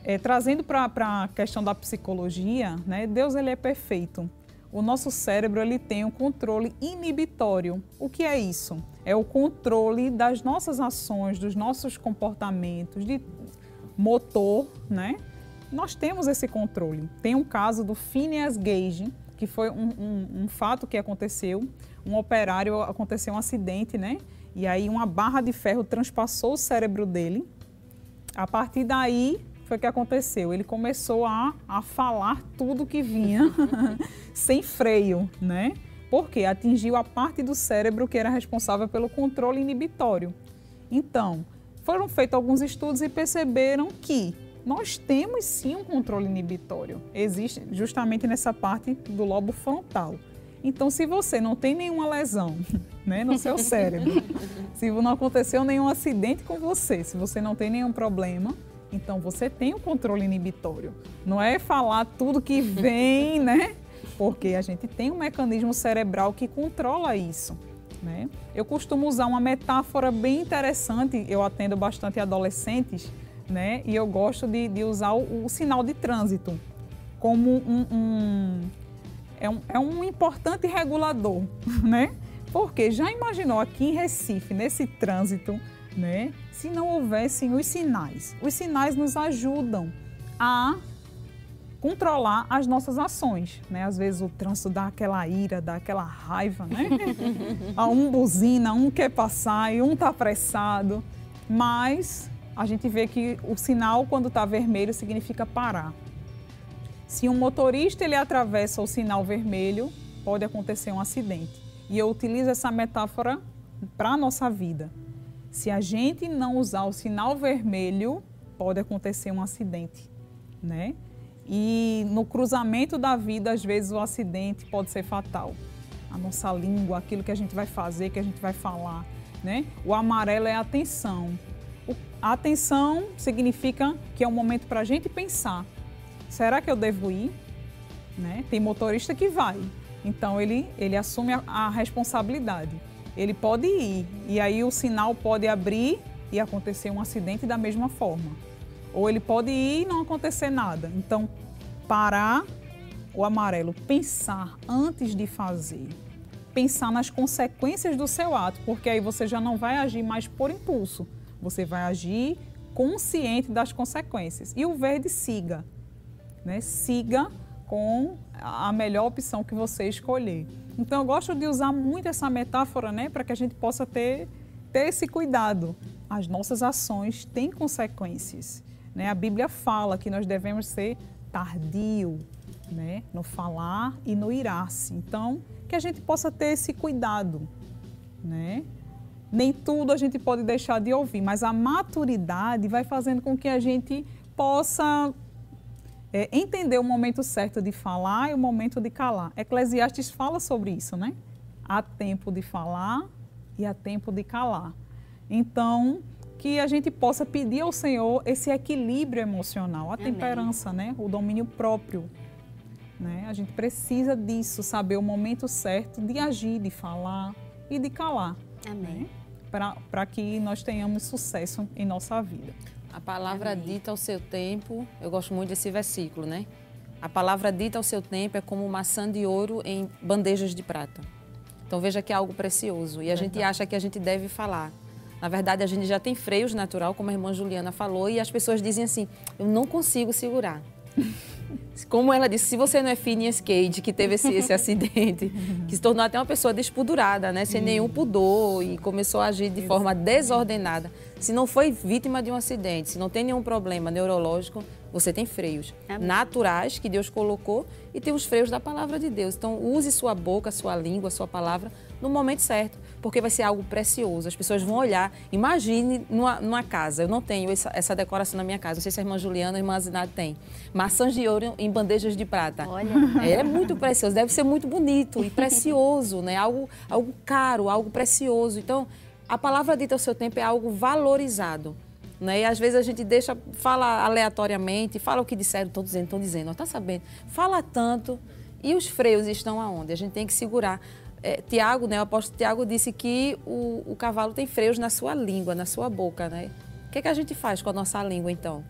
É, trazendo para a questão da psicologia, né? Deus ele é perfeito. O nosso cérebro ele tem um controle inibitório. O que é isso? É o controle das nossas ações, dos nossos comportamentos, de motor, né? Nós temos esse controle. Tem um caso do Phineas Gage, que foi um, um, um fato que aconteceu. Um operário aconteceu um acidente, né? E aí uma barra de ferro transpassou o cérebro dele. A partir daí, foi que aconteceu? Ele começou a, a falar tudo que vinha *laughs* sem freio, né? Porque atingiu a parte do cérebro que era responsável pelo controle inibitório. Então, foram feitos alguns estudos e perceberam que nós temos sim um controle inibitório. Existe justamente nessa parte do lobo frontal. Então, se você não tem nenhuma lesão *laughs* né, no seu cérebro, se não aconteceu nenhum acidente com você, se você não tem nenhum problema, então você tem o um controle inibitório. Não é falar tudo que vem, *laughs* né? Porque a gente tem um mecanismo cerebral que controla isso. Né? Eu costumo usar uma metáfora bem interessante, eu atendo bastante adolescentes, né? e eu gosto de, de usar o, o, sinal de trânsito como um, um, é um, é um importante regulador, *laughs* né? Porque já imaginou aqui em Recife, nesse trânsito, né? Se não houvessem os sinais. Os sinais nos ajudam a controlar as nossas ações, né? Às vezes o trânsito dá aquela ira, dá aquela raiva, né? a *laughs* um buzina, um quer passar e um tá apressado, mas a gente vê que o sinal quando está vermelho significa parar. Se um motorista ele atravessa o sinal vermelho, pode acontecer um acidente. E eu utilizo essa metáfora para a nossa vida. Se a gente não usar o sinal vermelho, pode acontecer um acidente, né? E no cruzamento da vida, às vezes o acidente pode ser fatal. A nossa língua, aquilo que a gente vai fazer, que a gente vai falar, né? O amarelo é atenção. A atenção significa que é um momento para a gente pensar. Será que eu devo ir? Né? Tem motorista que vai. Então ele, ele assume a, a responsabilidade. Ele pode ir e aí o sinal pode abrir e acontecer um acidente da mesma forma. Ou ele pode ir e não acontecer nada. Então, parar o amarelo, pensar antes de fazer. Pensar nas consequências do seu ato, porque aí você já não vai agir mais por impulso. Você vai agir consciente das consequências. E o verde siga. Né? Siga com a melhor opção que você escolher. Então eu gosto de usar muito essa metáfora, né, para que a gente possa ter, ter esse cuidado. As nossas ações têm consequências. Né? A Bíblia fala que nós devemos ser tardio né? no falar e no irar-se. Então, que a gente possa ter esse cuidado. Né? Nem tudo a gente pode deixar de ouvir, mas a maturidade vai fazendo com que a gente possa é, entender o momento certo de falar e o momento de calar. Eclesiastes fala sobre isso, né? Há tempo de falar e há tempo de calar. Então, que a gente possa pedir ao Senhor esse equilíbrio emocional, a Amém. temperança, né? o domínio próprio. Né? A gente precisa disso, saber o momento certo de agir, de falar e de calar. Amém. Né? Para que nós tenhamos sucesso em nossa vida. A palavra Amém. dita ao seu tempo, eu gosto muito desse versículo, né? A palavra dita ao seu tempo é como maçã de ouro em bandejas de prata. Então veja que é algo precioso e a gente acha que a gente deve falar. Na verdade, a gente já tem freios natural, como a irmã Juliana falou, e as pessoas dizem assim: eu não consigo segurar. *laughs* Como ela disse, se você não é Phineas Cage, que teve esse, esse acidente, *laughs* que se tornou até uma pessoa despudurada, né? sem nenhum pudor e começou a agir de forma desordenada. Se não foi vítima de um acidente, se não tem nenhum problema neurológico, você tem freios Amém. naturais que Deus colocou e tem os freios da palavra de Deus. Então, use sua boca, sua língua, sua palavra no momento certo porque vai ser algo precioso. As pessoas vão olhar. Imagine numa, numa casa, eu não tenho essa, essa, decoração na minha casa, não sei se a irmã Juliana a irmã Zinado tem. Maçãs de ouro em bandejas de prata. Olha. É, é muito precioso, deve ser muito bonito e precioso, né? Algo, algo caro, algo precioso. Então, a palavra dita ao seu tempo é algo valorizado. Né? E às vezes a gente deixa, fala aleatoriamente, fala o que disseram, estão dizendo, estão dizendo, está sabendo. Fala tanto e os freios estão aonde? A gente tem que segurar é, Tiago, né, o apóstolo Tiago disse que o, o cavalo tem freios na sua língua, na sua boca, né? O que, é que a gente faz com a nossa língua, então?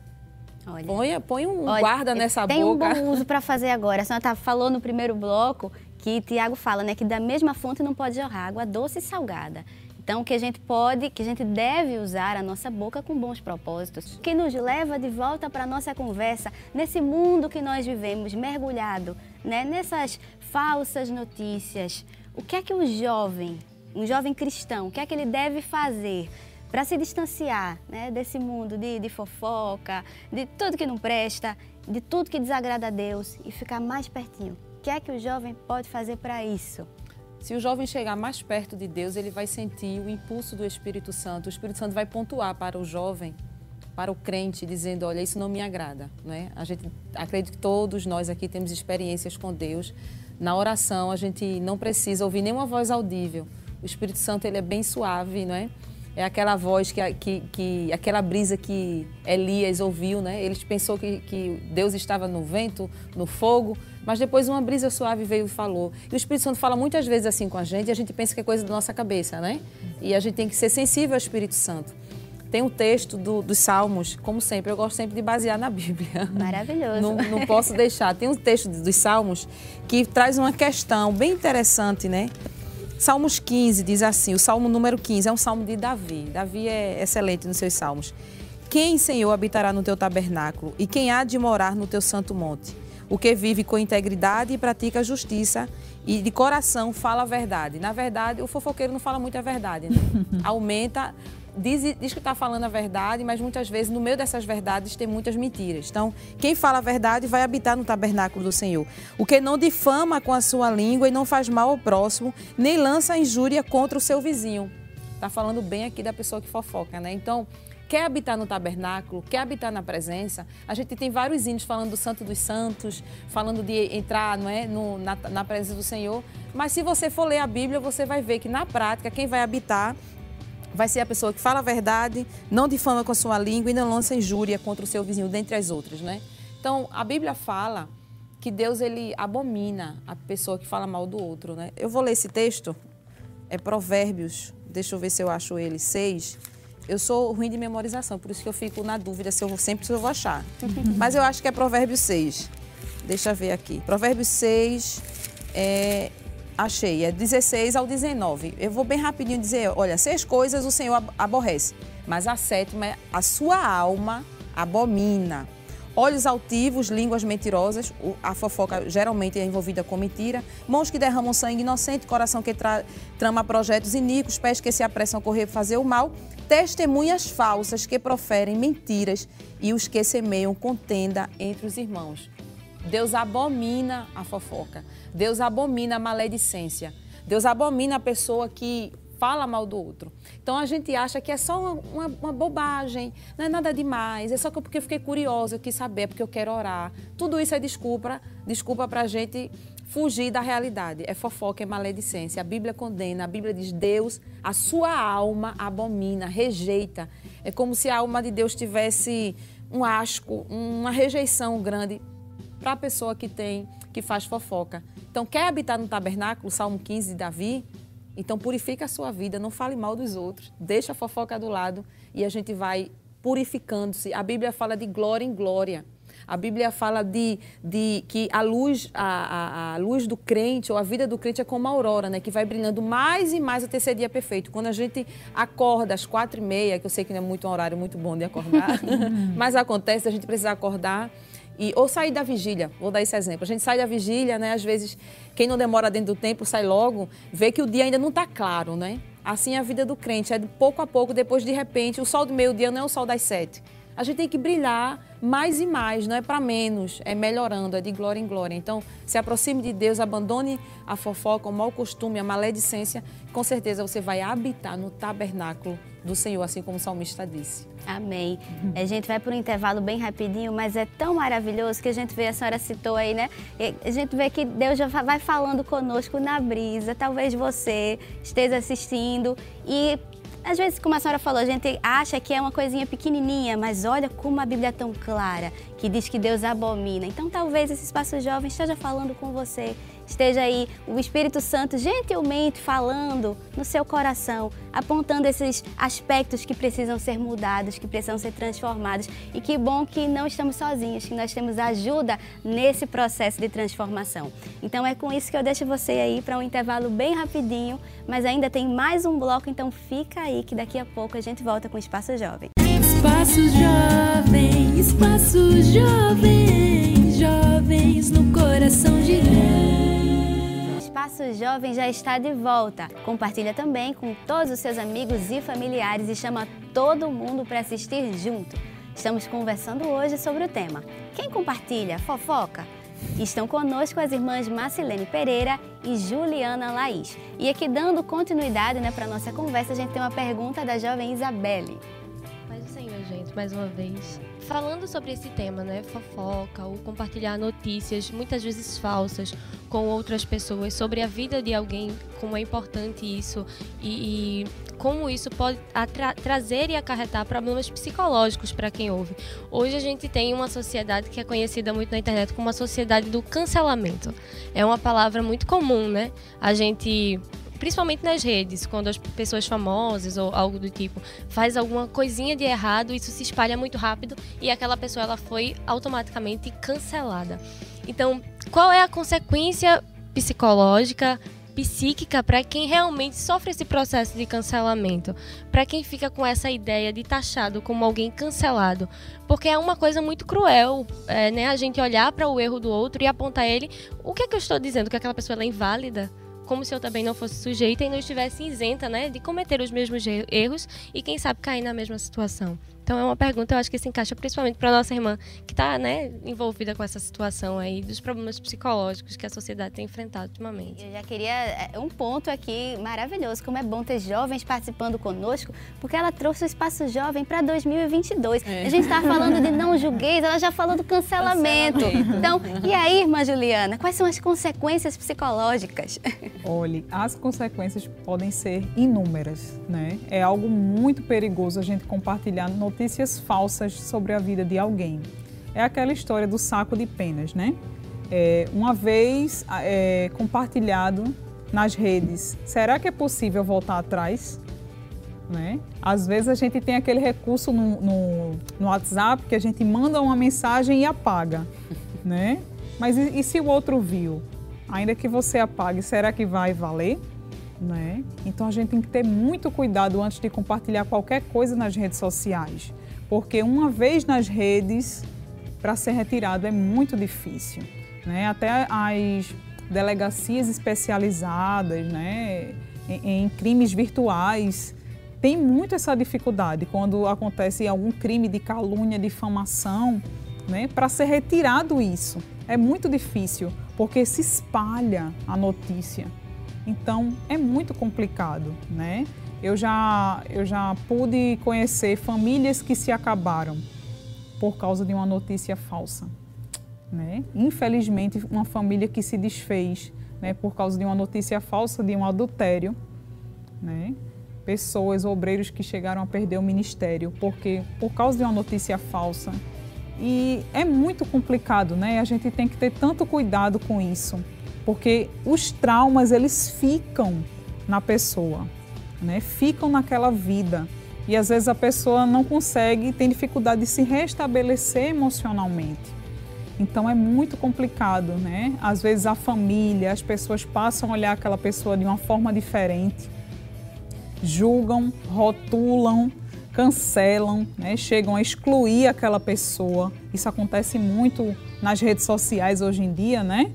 Olha, põe, põe um olha, guarda nessa tem boca. Tem um bom uso para fazer agora. A senhora tá, falou no primeiro bloco que Tiago fala, né, que da mesma fonte não pode jorrar água doce e salgada. Então, que a gente pode, que a gente deve usar a nossa boca com bons propósitos, que nos leva de volta para a nossa conversa nesse mundo que nós vivemos, mergulhado né, nessas falsas notícias, o que é que um jovem, um jovem cristão, o que é que ele deve fazer para se distanciar né, desse mundo de, de fofoca, de tudo que não presta, de tudo que desagrada a Deus e ficar mais pertinho. O que é que o jovem pode fazer para isso? Se o jovem chegar mais perto de Deus, ele vai sentir o impulso do Espírito Santo. O Espírito Santo vai pontuar para o jovem, para o crente, dizendo: Olha, isso não me agrada. Né? A gente acredito que todos nós aqui temos experiências com Deus. Na oração, a gente não precisa ouvir nenhuma voz audível. O Espírito Santo ele é bem suave, não é? É aquela voz, que, que, que aquela brisa que Elias ouviu, né? Ele pensou que, que Deus estava no vento, no fogo, mas depois uma brisa suave veio e falou. E o Espírito Santo fala muitas vezes assim com a gente e a gente pensa que é coisa da nossa cabeça, né? E a gente tem que ser sensível ao Espírito Santo. Tem um texto do, dos Salmos, como sempre, eu gosto sempre de basear na Bíblia. Maravilhoso. Não, não posso deixar. Tem um texto dos Salmos que traz uma questão bem interessante, né? Salmos 15 diz assim: o salmo número 15 é um salmo de Davi. Davi é excelente nos seus salmos. Quem, Senhor, habitará no teu tabernáculo e quem há de morar no teu santo monte? O que vive com integridade e pratica a justiça e de coração fala a verdade. Na verdade, o fofoqueiro não fala muito a verdade, né? *laughs* Aumenta diz, diz que está falando a verdade, mas muitas vezes no meio dessas verdades tem muitas mentiras. Então, quem fala a verdade vai habitar no tabernáculo do Senhor. O que não difama com a sua língua e não faz mal ao próximo, nem lança injúria contra o seu vizinho. Está falando bem aqui da pessoa que fofoca, né? Então, quer habitar no tabernáculo, quer habitar na presença. A gente tem vários hinos falando do Santo dos Santos, falando de entrar não é, no, na, na presença do Senhor. Mas se você for ler a Bíblia, você vai ver que na prática, quem vai habitar vai ser a pessoa que fala a verdade, não difama com a sua língua e não lança injúria contra o seu vizinho, dentre as outras, né? Então, a Bíblia fala que Deus ele abomina a pessoa que fala mal do outro, né? Eu vou ler esse texto, é Provérbios, deixa eu ver se eu acho ele, 6. Eu sou ruim de memorização, por isso que eu fico na dúvida se eu vou, sempre se eu vou achar. *laughs* Mas eu acho que é Provérbios 6. Deixa eu ver aqui. Provérbios 6, é, Achei, é 16 ao 19. Eu vou bem rapidinho dizer, olha, seis coisas o Senhor aborrece, mas a sétima é a sua alma abomina. Olhos altivos, línguas mentirosas, a fofoca geralmente é envolvida com mentira, mãos que derramam sangue inocente, coração que tra trama projetos iníquos, pés que se apressam a correr fazer o mal, testemunhas falsas que proferem mentiras e os que semeiam contenda entre os irmãos. Deus abomina a fofoca. Deus abomina a maledicência. Deus abomina a pessoa que fala mal do outro. Então a gente acha que é só uma, uma, uma bobagem, não é nada demais, é só porque eu fiquei curiosa, eu quis saber, porque eu quero orar. Tudo isso é desculpa, desculpa para a gente fugir da realidade. É fofoca, é maledicência. A Bíblia condena, a Bíblia diz: Deus, a sua alma abomina, rejeita. É como se a alma de Deus tivesse um asco, uma rejeição grande para a pessoa que tem, que faz fofoca. Então, quer habitar no tabernáculo, Salmo 15 de Davi? Então, purifica a sua vida, não fale mal dos outros, deixa a fofoca do lado e a gente vai purificando-se. A Bíblia fala de glória em glória. A Bíblia fala de, de que a luz, a, a, a, luz do crente ou a vida do crente é como a aurora, né? Que vai brilhando mais e mais até ser dia perfeito. Quando a gente acorda às quatro e meia, que eu sei que não é muito um horário muito bom de acordar, *laughs* mas acontece, a gente precisa acordar e, ou sair da vigília, vou dar esse exemplo. A gente sai da vigília, né? Às vezes, quem não demora dentro do tempo sai logo, vê que o dia ainda não está claro, né? Assim é a vida do crente, é de pouco a pouco, depois de repente, o sol do meio-dia não é o sol das sete. A gente tem que brilhar mais e mais, não é para menos, é melhorando, é de glória em glória. Então, se aproxime de Deus, abandone a fofoca, o mau costume, a maledicência, com certeza você vai habitar no tabernáculo do Senhor, assim como o salmista disse. Amém. A gente vai para um intervalo bem rapidinho, mas é tão maravilhoso que a gente vê, a senhora citou aí, né? A gente vê que Deus já vai falando conosco na brisa. Talvez você esteja assistindo e às vezes, como a senhora falou, a gente acha que é uma coisinha pequenininha, mas olha como a Bíblia é tão clara, que diz que Deus abomina. Então, talvez esse espaço jovem esteja falando com você esteja aí o Espírito Santo gentilmente falando no seu coração, apontando esses aspectos que precisam ser mudados, que precisam ser transformados. E que bom que não estamos sozinhos, que nós temos ajuda nesse processo de transformação. Então é com isso que eu deixo você aí para um intervalo bem rapidinho, mas ainda tem mais um bloco, então fica aí que daqui a pouco a gente volta com o Espaço Jovem. Espaço Jovem, Espaço Jovem, jovens no coração de Deus. Espaço Jovem já está de volta. Compartilha também com todos os seus amigos e familiares e chama todo mundo para assistir junto. Estamos conversando hoje sobre o tema Quem compartilha? Fofoca? Estão conosco as irmãs Marcilene Pereira e Juliana Laís. E aqui dando continuidade né, para a nossa conversa, a gente tem uma pergunta da jovem Isabelle. Paz do Senhor, gente, mais uma vez. Falando sobre esse tema, né, fofoca, ou compartilhar notícias, muitas vezes falsas, com outras pessoas sobre a vida de alguém, como é importante isso e, e como isso pode trazer e acarretar problemas psicológicos para quem ouve. Hoje a gente tem uma sociedade que é conhecida muito na internet como a sociedade do cancelamento. É uma palavra muito comum, né? A gente principalmente nas redes, quando as pessoas famosas ou algo do tipo faz alguma coisinha de errado, isso se espalha muito rápido e aquela pessoa ela foi automaticamente cancelada. Então, qual é a consequência psicológica, psíquica para quem realmente sofre esse processo de cancelamento, para quem fica com essa ideia de taxado como alguém cancelado, porque é uma coisa muito cruel, é, né? A gente olhar para o erro do outro e apontar ele, o que é que eu estou dizendo que aquela pessoa é inválida? Como se eu também não fosse sujeita e não estivesse isenta, né, de cometer os mesmos erros e quem sabe cair na mesma situação. Então é uma pergunta, eu acho que se encaixa principalmente para nossa irmã que está né, envolvida com essa situação aí dos problemas psicológicos que a sociedade tem enfrentado ultimamente. Eu já queria é, um ponto aqui maravilhoso, como é bom ter jovens participando conosco, porque ela trouxe o espaço jovem para 2022. É. A gente estava falando de não julgueis, ela já falou do cancelamento. cancelamento. Então, e aí, irmã Juliana, quais são as consequências psicológicas? Olhe, as consequências podem ser inúmeras, né? É algo muito perigoso a gente compartilhar no notícias falsas sobre a vida de alguém. É aquela história do saco de penas, né? É, uma vez é, compartilhado nas redes, será que é possível voltar atrás? Né? Às vezes a gente tem aquele recurso no, no, no WhatsApp que a gente manda uma mensagem e apaga, né? Mas e, e se o outro viu? Ainda que você apague, será que vai valer? Né? Então a gente tem que ter muito cuidado antes de compartilhar qualquer coisa nas redes sociais, porque uma vez nas redes, para ser retirado é muito difícil. Né? Até as delegacias especializadas né, em, crimes virtuais tem muito essa dificuldade quando acontece algum crime de calúnia, difamação, né, para ser retirado isso. É muito difícil, porque se espalha a notícia. Então é muito complicado, né? Eu já, eu já pude conhecer famílias que se acabaram por causa de uma notícia falsa. Né? Infelizmente, uma família que se desfez né, por causa de uma notícia falsa de um adultério. Né? Pessoas, obreiros que chegaram a perder o ministério porque por causa de uma notícia falsa. E é muito complicado, né? A gente tem que ter tanto cuidado com isso porque os traumas eles ficam na pessoa, né? Ficam naquela vida e às vezes a pessoa não consegue, tem dificuldade de se restabelecer emocionalmente. Então é muito complicado, né? Às vezes a família, as pessoas passam a olhar aquela pessoa de uma forma diferente, julgam, rotulam, cancelam, né? chegam a excluir aquela pessoa. Isso acontece muito nas redes sociais hoje em dia, né?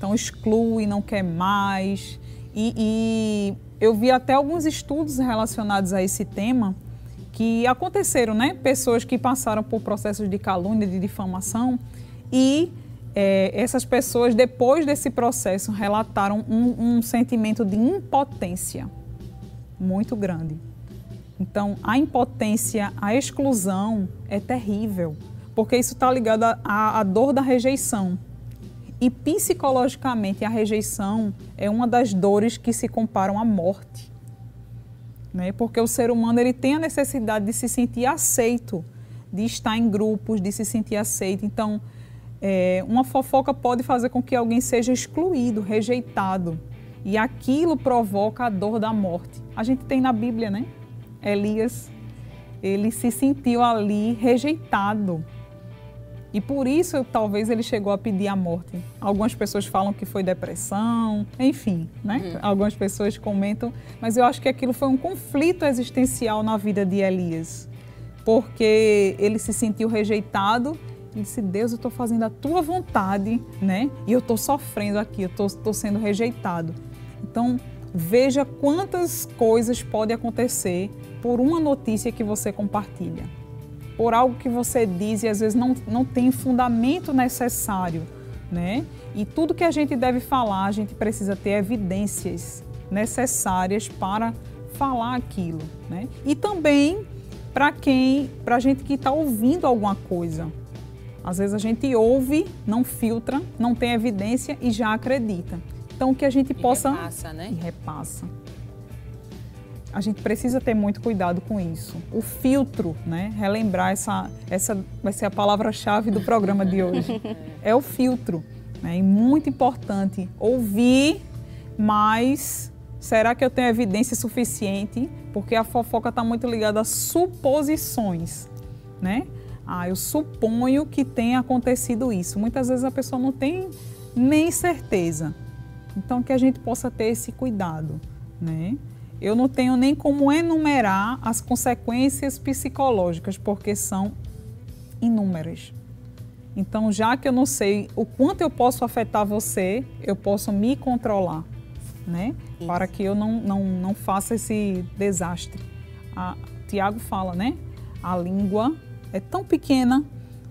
Então exclui, não quer mais. E, e eu vi até alguns estudos relacionados a esse tema que aconteceram, né? Pessoas que passaram por processos de calúnia, de difamação e é, essas pessoas, depois desse processo, relataram um, um, sentimento de impotência muito grande. Então, a impotência, a exclusão é terrível, porque isso está ligado à dor da rejeição. E psicologicamente, a rejeição é uma das dores que se comparam à morte. Né? Porque o ser humano ele tem a necessidade de se sentir aceito, de estar em grupos, de se sentir aceito. Então, é, uma fofoca pode fazer com que alguém seja excluído, rejeitado. E aquilo provoca a dor da morte. A gente tem na Bíblia, né? Elias, ele se sentiu ali rejeitado e por isso, talvez ele chegou a pedir a morte. Algumas pessoas falam que foi depressão, enfim, né? Uhum. Algumas pessoas comentam, mas eu acho que aquilo foi um conflito existencial na vida de Elias, porque ele se sentiu rejeitado e disse: Deus, eu estou fazendo a tua vontade, né? E eu estou sofrendo aqui, eu estou sendo rejeitado. Então, veja quantas coisas podem acontecer por uma notícia que você compartilha, por algo que você diz e às vezes não, não tem fundamento necessário, né? E tudo que a gente deve falar, a gente precisa ter evidências necessárias para falar aquilo, né? E também para quem, para a gente que está ouvindo alguma coisa. Às vezes a gente ouve, não filtra, não tem evidência e já acredita. Então que a gente E possa repassa, né? e repassa. A gente precisa ter muito cuidado com isso. O filtro, né? Relembrar essa, essa vai ser a palavra-chave do programa de hoje. *laughs* É o filtro, né? E muito importante ouvir, mas será que eu tenho evidência suficiente? Porque a fofoca está muito ligada a suposições, né? Ah, eu suponho que tenha acontecido isso. Muitas vezes a pessoa não tem nem certeza. Então que a gente possa ter esse cuidado, né? Eu não tenho nem como enumerar as consequências psicológicas, porque são inúmeras. Então, já que eu não sei o quanto eu posso afetar você, eu posso me controlar, né? Isso. Para que eu não, não, não faça esse desastre. A, Tiago fala, né? A língua é tão pequena,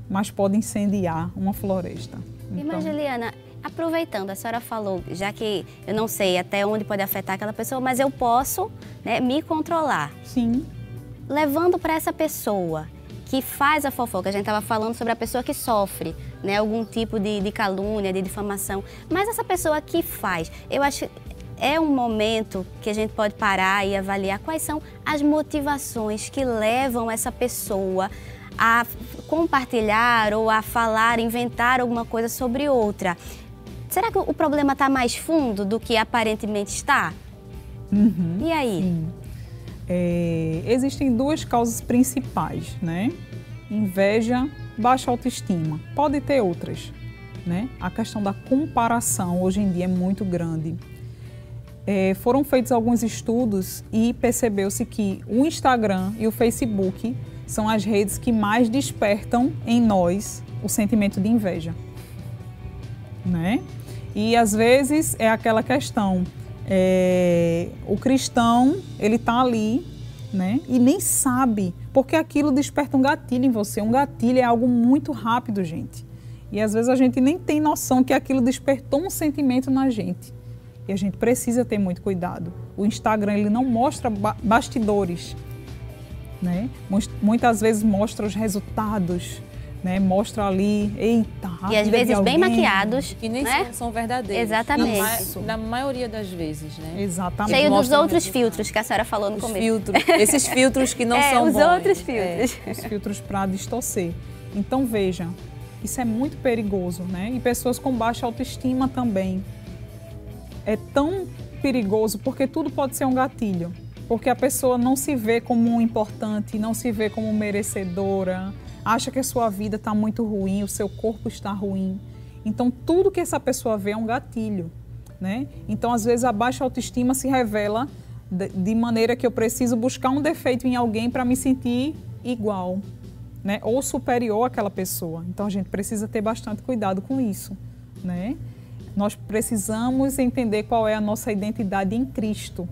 mas pode incendiar uma floresta. Então, Juliana, aproveitando, a senhora falou, já que eu não sei até onde pode afetar aquela pessoa, mas eu posso né, me controlar. sim, levando para essa pessoa que faz a fofoca, a gente estava falando sobre a pessoa que sofre né, algum tipo de, de calúnia, de difamação, mas essa pessoa que faz, eu acho é um momento que a gente pode parar e avaliar quais são as motivações que levam essa pessoa a compartilhar ou a falar, inventar alguma coisa sobre outra. Será que o problema está mais fundo do que aparentemente está? E aí? Sim. É, existem duas causas principais, né? Inveja, baixa autoestima. Pode ter outras, né? A questão da comparação hoje em dia é muito grande. É, foram feitos alguns estudos e percebeu-se que o Instagram e o Facebook são as redes que mais despertam em nós o sentimento de inveja, né? E às vezes é aquela questão, é, o cristão ele está ali, né? E nem sabe, porque aquilo desperta um gatilho em você. Um gatilho é algo muito rápido, gente. E às vezes a gente nem tem noção que aquilo despertou um sentimento na gente. E a gente precisa ter muito cuidado. O Instagram ele não mostra ba- bastidores, né? Muitas vezes mostra os resultados, né? Mostra ali, eita, E às vezes bem maquiados, Que nem né? são, são verdadeiros. Exatamente. Na, ma- na maioria das vezes, né? Exatamente. Cheio dos outros filtros que a senhora falou no Os começo. filtros. Esses filtros que não *laughs* é, são os bons. outros É. filtros. os filtros para distorcer. Então veja, isso é muito perigoso, né? E pessoas com baixa autoestima também. É tão perigoso porque tudo pode ser um gatilho. Porque a pessoa não se vê como importante, não se vê como merecedora, acha que a sua vida está muito ruim, o seu corpo está ruim. Então tudo que essa pessoa vê é um gatilho, né? Então às vezes a baixa autoestima se revela de, maneira que eu preciso buscar um defeito em alguém para me sentir igual, né? Ou superior àquela pessoa. Então a gente precisa ter bastante cuidado com isso, né? Nós precisamos entender qual é a nossa identidade em Cristo.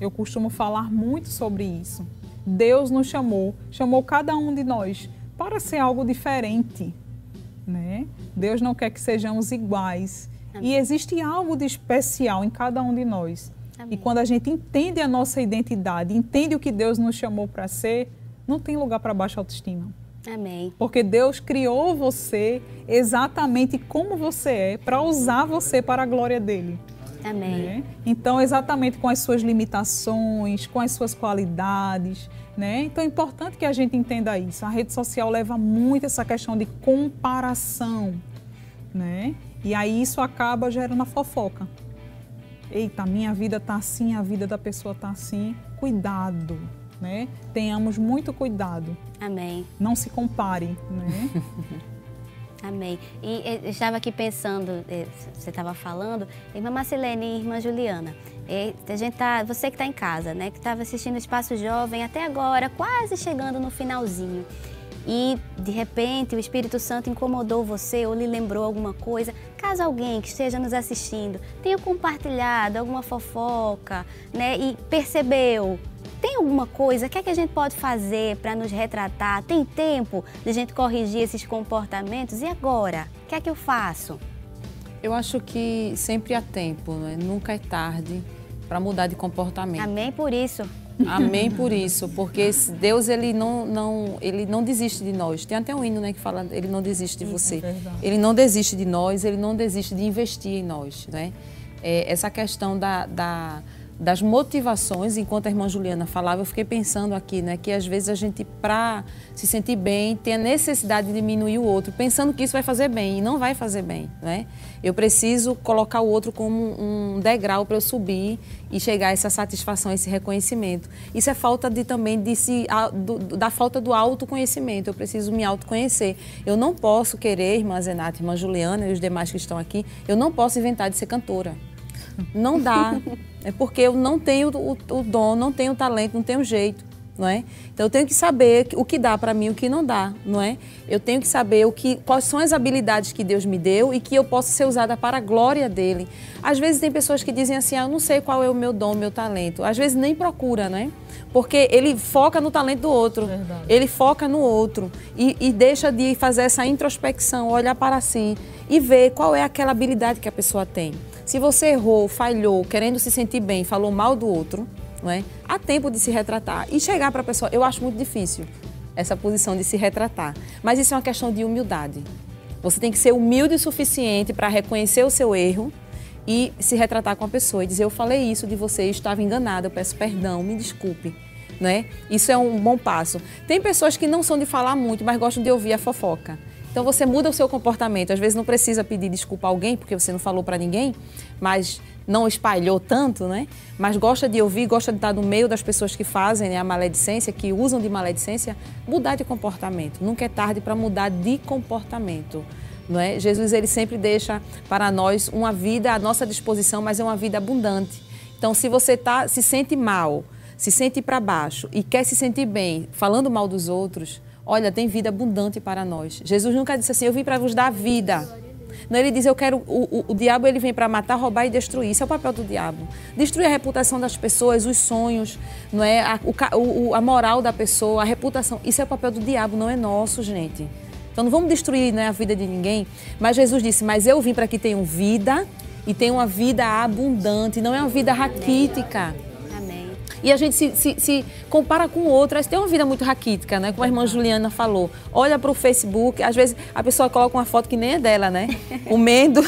Eu costumo falar muito sobre isso. Deus nos chamou, chamou cada um de nós para ser algo diferente, né? Deus não quer que sejamos iguais. E existe algo de especial em cada um de nós. Amém. E quando a gente entende a nossa identidade, entende o que Deus nos chamou para ser, não tem lugar para baixa autoestima. Amém. Porque Deus criou você exatamente como você é, para usar você para a glória dele. Amém. né? Então, exatamente com as suas limitações, com as suas qualidades, né? Então é importante que a gente entenda isso. A rede social leva muito essa questão de comparação, né? E aí isso acaba gerando a fofoca. Eita, minha vida tá assim, a vida da pessoa tá assim. Cuidado, né? Tenhamos muito cuidado. Amém. Não se compare, né? *laughs* Amém. E eu estava aqui pensando, eh, você estava falando, irmã Marcelene e irmã Juliana. Eh, a gente tá, você que está em casa, né, que estava assistindo o Espaço Jovem até agora, quase chegando no finalzinho. e de repente o Espírito Santo incomodou você ou lhe lembrou alguma coisa, caso alguém que esteja nos assistindo tenha compartilhado alguma fofoca, né, e percebeu tem alguma coisa? O que é que a gente pode fazer para nos retratar? Tem tempo de a gente corrigir esses comportamentos? E agora? O que é que eu faço? Eu acho que sempre há tempo, né? nunca é tarde para mudar de comportamento. Amém por isso. Amém por isso, porque Deus ele não, não, ele não desiste de nós. Tem até um hino né, que fala, ele não desiste de você. É ele não desiste de nós, ele não desiste de investir em nós. Né? É, essa questão da, da das motivações, enquanto a irmã Juliana falava, eu fiquei pensando aqui, né, que às vezes a gente, para se sentir bem, tem a necessidade de diminuir o outro, pensando que isso vai fazer bem, e não vai fazer bem, né? Eu preciso colocar o outro como um degrau para eu subir e chegar a essa satisfação, esse reconhecimento. Isso é falta de também de se, a, do, da falta do autoconhecimento. Eu preciso me autoconhecer. Eu não posso querer, irmã Zenata, irmã Juliana e os demais que estão aqui, eu não posso inventar de ser cantora. Não dá. É porque eu não tenho o, o dom, não tenho o talento, não tenho jeito. Não é? Então eu tenho que saber o que dá para mim e o que não dá, não é? Eu tenho que saber o que, quais são as habilidades que Deus me deu e que eu posso ser usada para a glória dele. Às vezes tem pessoas que dizem assim: ah, "Eu não sei qual é o meu dom, meu talento". Às vezes nem procura, né? Porque ele foca no talento do outro, Verdade. ele foca no outro e, e deixa de fazer essa introspecção, olhar para si e ver qual é aquela habilidade que a pessoa tem. Se você errou, falhou, querendo se sentir bem, falou mal do outro, não é? Há tempo de se retratar e chegar para a pessoa. Eu acho muito difícil essa posição de se retratar, mas isso é uma questão de humildade. Você tem que ser humilde o suficiente para reconhecer o seu erro e se retratar com a pessoa e dizer: Eu falei isso de você, estava enganada, eu peço perdão, me desculpe. Né? Isso é um bom passo. Tem pessoas que não são de falar muito, mas gostam de ouvir a fofoca. Então você muda o seu comportamento. Às vezes não precisa pedir desculpa a alguém, porque você não falou para ninguém, mas não espalhou tanto, né? Mas gosta de ouvir, gosta de estar no meio das pessoas que fazem né, a maledicência, que usam de maledicência, mudar de comportamento. Nunca é tarde para mudar de comportamento. Não é? Jesus ele sempre deixa para nós uma vida à nossa disposição, mas é uma vida abundante. Então, se você tá, se sente mal, se sente para baixo e quer se sentir bem falando mal dos outros, Olha, tem vida abundante para nós. Jesus nunca disse assim: Eu vim para vos dar vida. Não, ele diz: Eu quero. O, o, o diabo ele vem para matar, roubar e destruir. Isso é o papel do diabo. Destruir a reputação das pessoas, os sonhos, não é? a, o, a moral da pessoa, a reputação. Isso é o papel do diabo, não é nosso, gente. Então não vamos destruir né, a vida de ninguém. Mas Jesus disse: Mas eu vim para que tenham vida e tenham uma vida abundante, não é uma vida raquítica e a gente se, se, se compara com outras. Tem uma vida muito raquítica, né? Como a irmã Juliana falou. Olha para o Facebook, às vezes a pessoa coloca uma foto que nem é dela, né? Comendo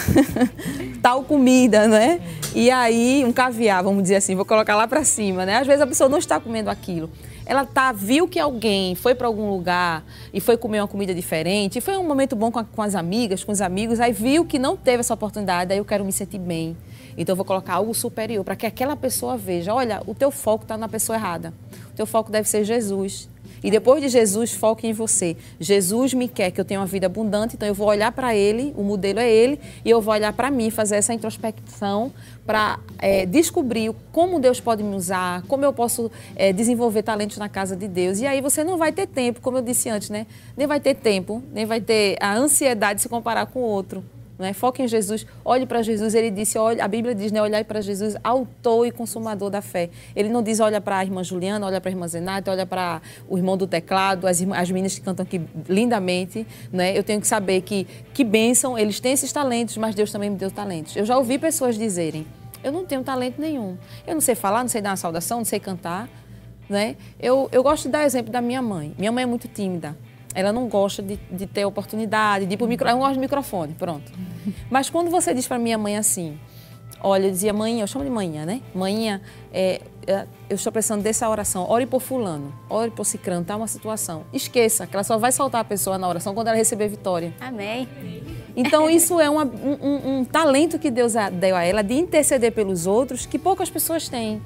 *laughs* tal comida, né? E aí, um caviar, vamos dizer assim, vou colocar lá para cima, né? Às vezes a pessoa não está comendo aquilo ela tá viu que alguém foi para algum lugar e foi comer uma comida diferente, e foi um momento bom com, a, com, as amigas, com os amigos, aí viu que não teve essa oportunidade, aí eu quero me sentir bem. Então eu vou colocar algo superior para que aquela pessoa veja, olha, o teu foco está na pessoa errada. O teu foco deve ser Jesus. E depois de Jesus, foque em você. Jesus me quer que eu tenha uma vida abundante, então eu vou olhar para Ele, o modelo é Ele, e eu vou olhar para mim, fazer essa introspecção para é, descobrir como Deus pode me usar, como eu posso é, desenvolver talentos na casa de Deus. E aí você não vai ter tempo, como eu disse antes, né? Nem vai ter tempo, nem vai ter a ansiedade de se comparar com o outro. Né? Foque em Jesus, olhe para Jesus. Ele disse, olha, a Bíblia diz, né, olhar para Jesus, autor e consumador da fé. Ele não diz, olha para a irmã Juliana, olha para a irmã Zenata, olha para o irmão do teclado, as, as meninas que cantam aqui lindamente. Né? Eu tenho que saber que, que bênção, eles têm esses talentos, mas Deus também me deu talentos. Eu já ouvi pessoas dizerem, eu não tenho talento nenhum. Eu não sei falar, não sei dar uma saudação, não sei cantar. Né? Eu, eu gosto de dar exemplo da minha mãe. Minha mãe é muito tímida. Ela não gosta de, de ter oportunidade, de ir pro micro... Ela não gosta de microfone, pronto. *laughs* Mas quando você diz para minha mãe assim, olha, eu dizia, mãe, eu chamo de manhã, né? Manhã, é, é, eu estou precisando dessa oração. Ore por fulano, ore por cicrano, tá uma situação. Esqueça que ela só vai soltar a pessoa na oração quando ela receber vitória. Amém. Então isso é uma, um, um, talento que Deus deu a ela de interceder pelos outros que poucas pessoas têm.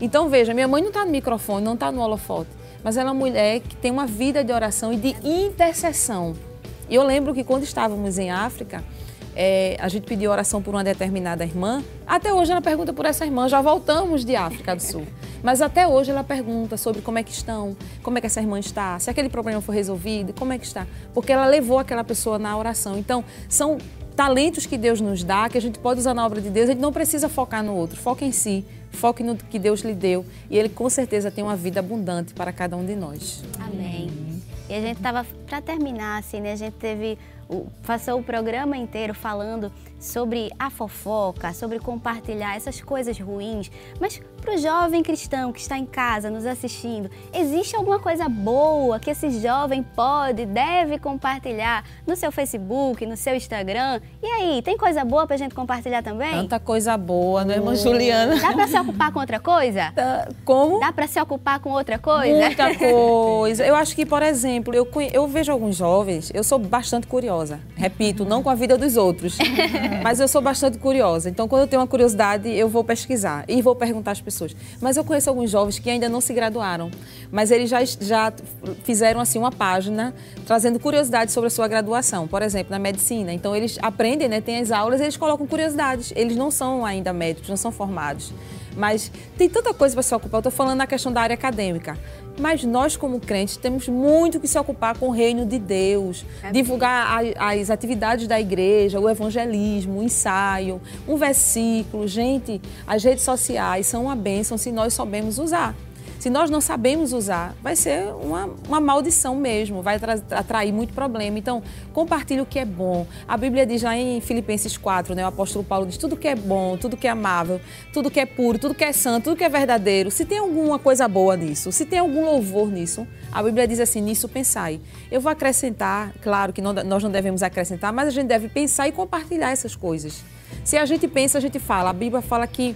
Então veja, minha mãe não está no microfone, não está no holofote mas ela é uma mulher que tem uma vida de oração e de intercessão. E eu lembro que quando estávamos em África, é, a gente pediu oração por uma determinada irmã. Até hoje ela pergunta por essa irmã, já voltamos de África do Sul. Mas até hoje ela pergunta sobre como é que estão, como é que essa irmã está, se aquele problema foi resolvido, como é que está. Porque ela levou aquela pessoa na oração. Então, são talentos que Deus nos dá, que a gente pode usar na obra de Deus, a gente não precisa focar no outro, foca em si, foque no que Deus lhe deu e Ele com certeza tem uma vida abundante para cada um de nós. Amém. E a gente estava, para terminar, assim, né? A gente teve, o, passou o programa inteiro falando sobre a fofoca, sobre compartilhar essas coisas ruins. Mas para o jovem cristão que está em casa nos assistindo, existe alguma coisa boa que esse jovem pode, deve compartilhar no seu Facebook, no seu Instagram? E aí, tem coisa boa para a gente compartilhar também? Tanta coisa boa, né, irmã Juliana? Dá para se ocupar com outra coisa? *laughs* Como? Dá para se ocupar com outra coisa? Muita *laughs* coisa. Eu acho que, por exemplo, eu, eu vejo alguns jovens, eu sou bastante curiosa. Repito, não com a vida dos outros, *laughs* mas eu sou bastante curiosa. Então, quando eu tenho uma curiosidade, eu vou pesquisar e vou perguntar às pessoas. Mas eu conheço alguns jovens que ainda não se graduaram, mas eles já, já fizeram assim uma página trazendo curiosidades sobre a sua graduação, por exemplo, na medicina. Então, eles aprendem, né, tem as aulas, eles colocam curiosidades. Eles não são ainda médicos, não são formados. Mas tem tanta coisa para se ocupar. Eu estou falando na questão da área acadêmica. Mas nós, como crentes, temos muito que se ocupar com o reino de Deus, divulgar a- as atividades da igreja, o evangelismo, o ensaio, um versículo. Gente, as redes sociais são uma bênção se nós soubermos usar. Se nós não sabemos usar, vai ser uma, uma maldição mesmo, vai tra- atrair muito problema. Então, compartilhe o que é bom. A Bíblia diz lá em Filipenses 4, né, o apóstolo Paulo diz: tudo que é bom, tudo que é amável, tudo que é puro, tudo que é santo, tudo que é verdadeiro. Se tem alguma coisa boa nisso, se tem algum louvor nisso, a Bíblia diz assim: nisso pensai. Eu vou acrescentar, claro que não- nós não devemos acrescentar, mas a gente deve pensar e compartilhar essas coisas. Se a gente pensa, a gente fala. A Bíblia fala que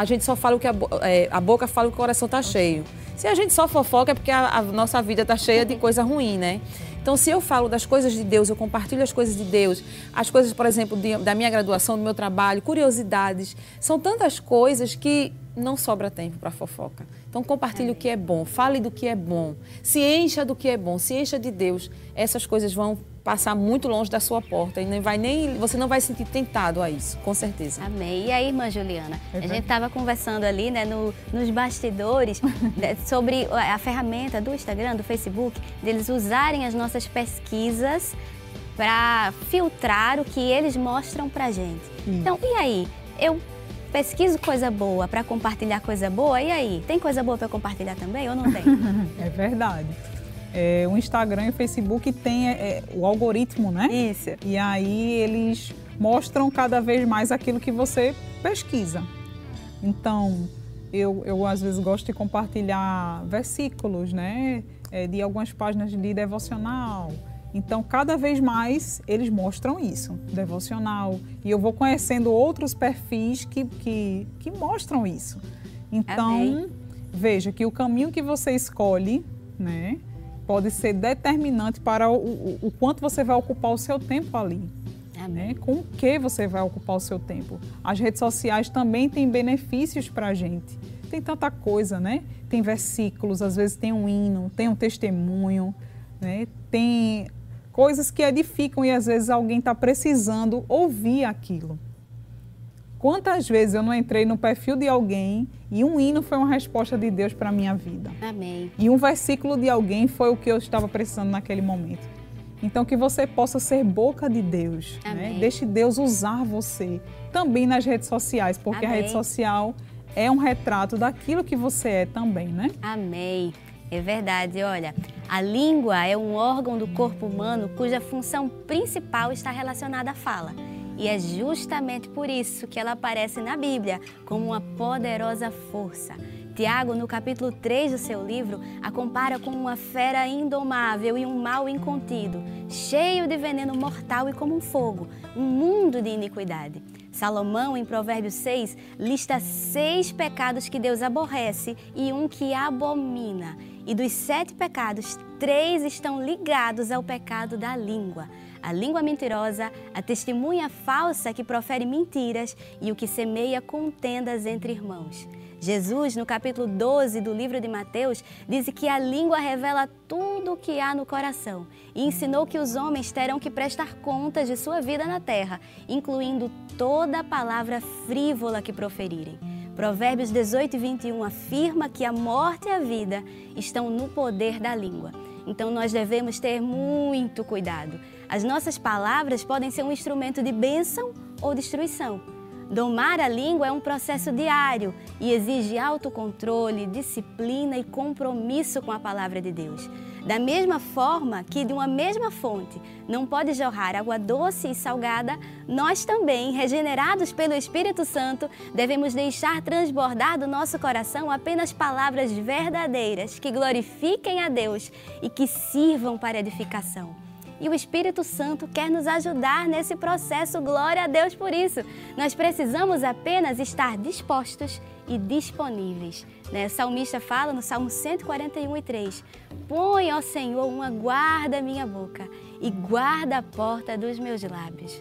a gente só fala o que a, é, a boca fala o que o coração está cheio. Se a gente só fofoca é porque a, a nossa vida está cheia de coisa ruim, né? Então, se eu falo das coisas de Deus, eu compartilho as coisas de Deus, as coisas, por exemplo, de- da minha graduação, do meu trabalho, curiosidades, são tantas coisas que não sobra tempo para fofoca. Então, compartilhe o que é bom, fale do que é bom, se encha do que é bom, se encha de Deus. Essas coisas vão passar muito longe da sua porta e nem vai nem, você não vai se sentir tentado a isso, com certeza. Amém. E aí, irmã Juliana? É A gente estava conversando ali, né, no- nos bastidores, *laughs* né, sobre a ferramenta do Instagram, do Facebook, deles usarem as nossas pesquisas para filtrar o que eles mostram pra gente. Então, e aí? Eu pesquiso coisa boa para compartilhar coisa boa, e aí? Tem coisa boa para compartilhar também ou não tem? *laughs* É verdade. É, o Instagram e o Facebook tem é, é, o algoritmo, né? Isso. E aí eles mostram cada vez mais aquilo que você pesquisa. Então, eu, eu às vezes gosto de compartilhar versículos, né? É, de algumas páginas de devocional. Então, cada vez mais eles mostram isso, devocional. E eu vou conhecendo outros perfis que, que, que mostram isso. Então, Amém. veja que o caminho que você escolhe, né? Pode ser determinante para o, o, o quanto você vai ocupar o seu tempo ali né? Com o que você vai ocupar o seu tempo? As redes sociais também têm benefícios para a gente. Tem tanta coisa, né? Tem versículos, às vezes tem um hino, tem um testemunho, né? Tem coisas que edificam e às vezes alguém está precisando ouvir aquilo. Quantas vezes eu não entrei no perfil de alguém e um hino foi uma resposta de Deus para a minha vida? Amém. E um versículo de alguém foi o que eu estava precisando naquele momento. Então, que você possa ser boca de Deus. Né? Amém. Deixe Deus usar você também nas redes sociais, porque a Amém. rede social é um retrato daquilo que você é também, né? Amém. É verdade, olha, a língua é um órgão do corpo humano cuja função principal está relacionada à fala. E é justamente por isso que ela aparece na Bíblia como uma poderosa força. Tiago, no capítulo 3 do seu livro, a compara com uma fera indomável e um mal incontido, cheio de veneno mortal e como um fogo, um mundo de iniquidade. Salomão, em Provérbios 6, lista seis pecados que Deus aborrece e um que abomina. E dos sete pecados, três estão ligados ao pecado da língua. A língua mentirosa, a testemunha falsa que profere mentiras e o que semeia contendas entre irmãos. Jesus, no capítulo 12 do livro de Mateus, diz que a língua revela tudo o que há no coração e ensinou que os homens terão que prestar contas de sua vida na terra, incluindo toda palavra frívola que proferirem. Provérbios 18 e 21 afirma que a morte e a vida estão no poder da língua. Então nós devemos ter muito cuidado. As nossas palavras podem ser um instrumento de bênção ou destruição. Domar a língua é um processo diário e exige autocontrole, disciplina e compromisso com a palavra de Deus. Da mesma forma que de uma mesma fonte não pode jorrar água doce e salgada, nós também, regenerados pelo Espírito Santo, devemos deixar transbordar do nosso coração apenas palavras verdadeiras que glorifiquem a Deus e que sirvam para edificação e o Espírito Santo quer nos ajudar nesse processo. Glória a Deus por isso. Nós precisamos apenas estar dispostos e disponíveis. Né? O salmista fala no Salmo 141 e 3: Põe, ó Senhor, uma guarda à minha boca e guarda a porta dos meus lábios.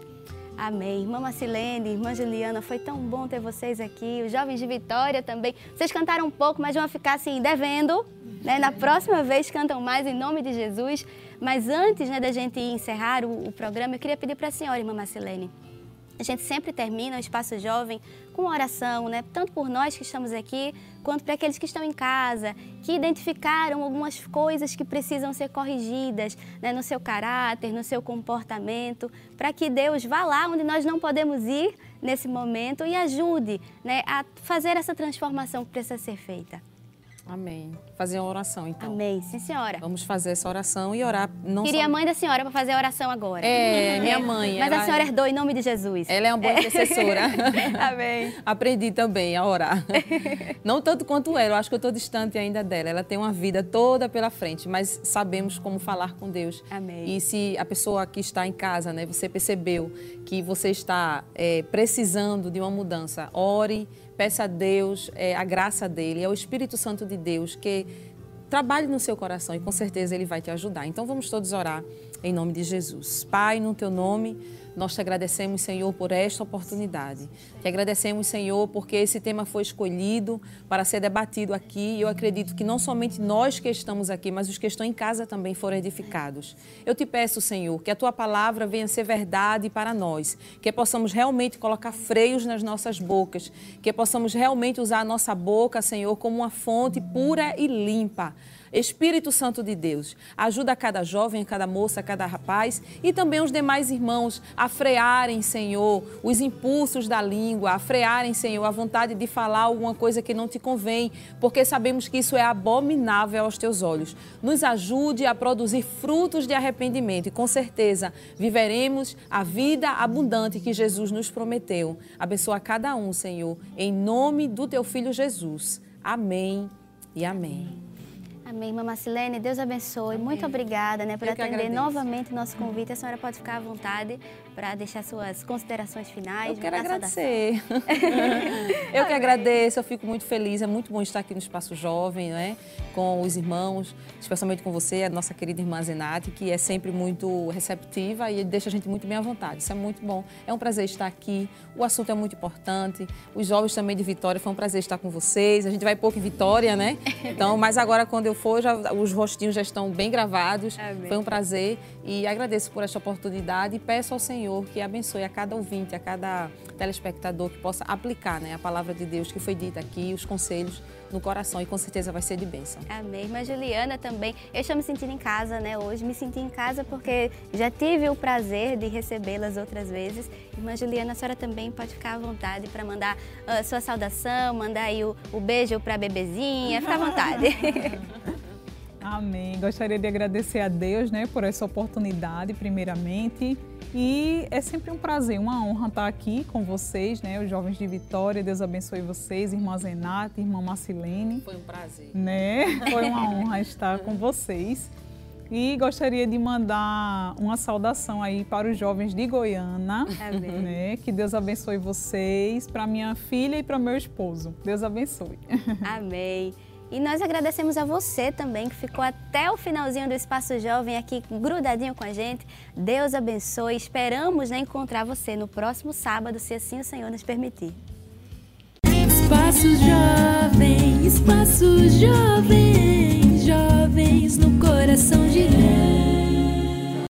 Amém. Irmã Marcilene, irmã Juliana, foi tão bom ter vocês aqui. Os jovens de Vitória também. Vocês cantaram um pouco, mas vão ficar assim, devendo. Né? Na próxima vez cantam mais em nome de Jesus. Mas antes né, da gente encerrar o, o programa, eu queria pedir para a senhora, irmã Marcelene, a gente sempre termina o Espaço Jovem com oração, né? tanto por nós que estamos aqui, quanto para aqueles que estão em casa, que identificaram algumas coisas que precisam ser corrigidas né? no seu caráter, no seu comportamento, para que Deus vá lá onde nós não podemos ir nesse momento e ajude né? a fazer essa transformação que precisa ser feita. Amém. Fazer uma oração, então. Amém. Sim, senhora. Vamos fazer essa oração e orar. Não Queria só... a mãe da senhora para fazer a oração agora. É, minha *laughs* mãe. Mas a senhora herdou em nome de Jesus. Ela é uma boa intercessora. *laughs* Amém. Aprendi também a orar. *laughs* Não tanto quanto ela, eu acho que eu estou distante ainda dela. Ela tem uma vida toda pela frente, mas sabemos como falar com Deus. Amém. E se a pessoa que está em casa, né, você percebeu que você está é, precisando de uma mudança, ore Peça a Deus é, a graça dele, é o Espírito Santo de Deus que trabalhe no seu coração e com certeza ele vai te ajudar. Então vamos todos orar em nome de Jesus. Pai, no teu nome nós te agradecemos, Senhor, por esta oportunidade. Te agradecemos, Senhor, porque esse tema foi escolhido para ser debatido aqui. E eu acredito que não somente nós que estamos aqui, mas os que estão em casa também foram edificados. Eu te peço, Senhor, que a tua palavra venha ser verdade para nós, que possamos realmente colocar freios nas nossas bocas, que possamos realmente usar a nossa boca, Senhor, como uma fonte pura e limpa Espírito Santo de Deus, ajuda cada jovem, cada moça, cada rapaz e também os demais irmãos a frearem, Senhor, os impulsos da língua, a frearem, Senhor, a vontade de falar alguma coisa que não te convém, porque sabemos que isso é abominável aos teus olhos. Nos ajude a produzir frutos de arrependimento e com certeza viveremos a vida abundante que Jesus nos prometeu. Abençoa cada um, Senhor, em nome do teu filho Jesus. Amém e amém. Amém, Irmã Marcilene, Deus abençoe. Amém. Muito obrigada né, por Eu atender novamente o nosso convite. A senhora pode ficar à vontade para deixar suas considerações finais. Eu quero agradecer. *laughs* eu que agradeço, eu fico muito feliz. É muito bom estar aqui no Espaço Jovem, né, com os irmãos, especialmente com você, a nossa querida irmã Zenate, que é sempre muito receptiva e deixa a gente muito bem à vontade. Isso é muito bom. É um prazer estar aqui. O assunto é muito importante. Os jovens também de Vitória, foi um prazer estar com vocês. A gente vai pouco em Vitória, né? Então, mas agora quando eu for, já, os rostinhos já estão bem gravados. Amém. Foi um prazer e agradeço por esta oportunidade e peço ao Senhor que abençoe a cada ouvinte, a cada telespectador que possa aplicar né, a palavra de Deus que foi dita aqui, os conselhos no coração e com certeza vai ser de bênção. Amém. Mas Juliana também, eu estou me sentindo em casa, né? Hoje me senti em casa porque já tive o prazer de recebê-las outras vezes. Irmã Juliana, a senhora também pode ficar à vontade para mandar a uh, sua saudação, mandar aí o, o beijo para a bebezinha, fica à vontade. *laughs* Amém. Gostaria de agradecer a Deus, né, por essa oportunidade, primeiramente. E é sempre um prazer, uma honra estar aqui com vocês, né, os jovens de Vitória. Deus abençoe vocês, irmã Zenata, irmã Marcilene. Foi um prazer. Né? *laughs* Foi uma honra estar com vocês. E gostaria de mandar uma saudação aí para os jovens de Goiânia. Amém. Né? Que Deus abençoe vocês, para minha filha e para meu esposo. Deus abençoe. Amém. E nós agradecemos a você também que ficou até o finalzinho do Espaço Jovem aqui grudadinho com a gente. Deus abençoe. Esperamos né, encontrar você no próximo sábado, se assim o Senhor nos permitir. Espaço Jovem, Espaço Jovem, jovens no coração de Deus.